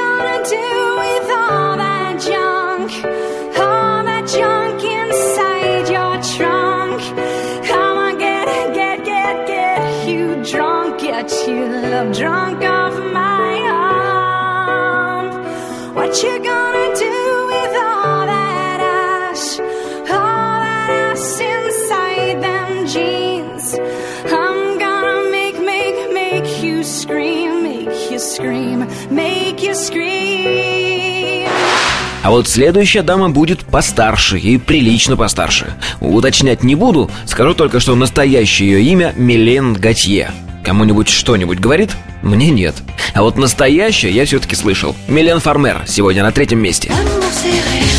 А вот следующая дама будет постарше и прилично постарше. Уточнять не буду, скажу только, что настоящее ее имя Милен Готье. Кому-нибудь что-нибудь говорит? Мне нет. А вот настоящее я все-таки слышал. Милен Фармер сегодня на третьем месте. L'amour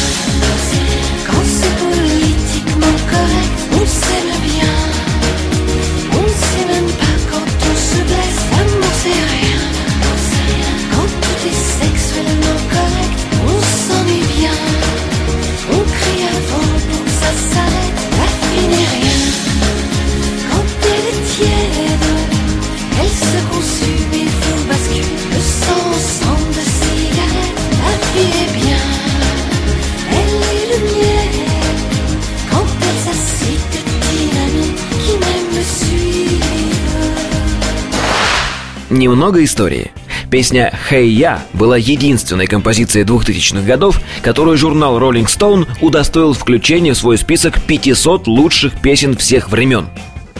Немного истории. Песня «Hey Ya» была единственной композицией 2000-х годов, которую журнал Rolling Stone удостоил включения в свой список 500 лучших песен всех времен.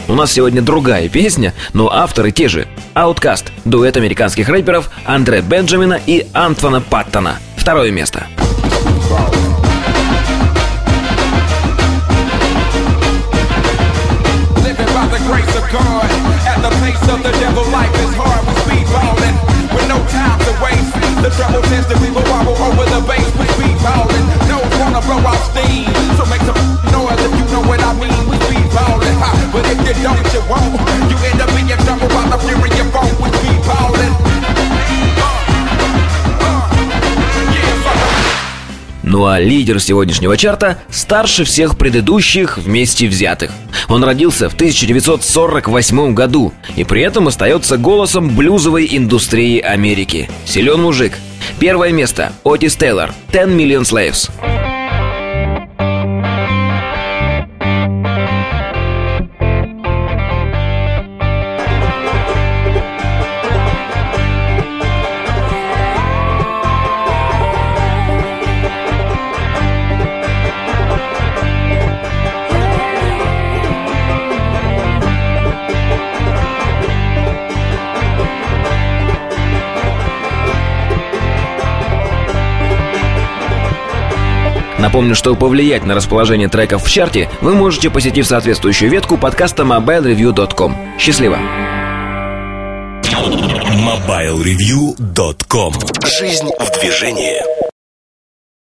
У нас сегодня другая песня, но авторы те же. Outkast – дуэт американских рэперов Андре Бенджамина и Антвана Паттона. Второе место. Living by the grace of God. At the pace of the devil, life trouble tends to leave a wobble over the base. We speed ballin'. No wanna blow out steam. So make some noise if you know what I mean. We speed ballin'. Ha. But if you don't, you won't. You end up in trouble by the fury of phone. Ну а лидер сегодняшнего чарта старше всех предыдущих вместе взятых. Он родился в 1948 году и при этом остается голосом блюзовой индустрии Америки. Силен мужик. Первое место. Отис Тейлор. 10 Million Slaves. Напомню, что повлиять на расположение треков в чарте вы можете, посетив соответствующую ветку подкаста mobilereview.com. Счастливо! MobileReview.com Жизнь в движении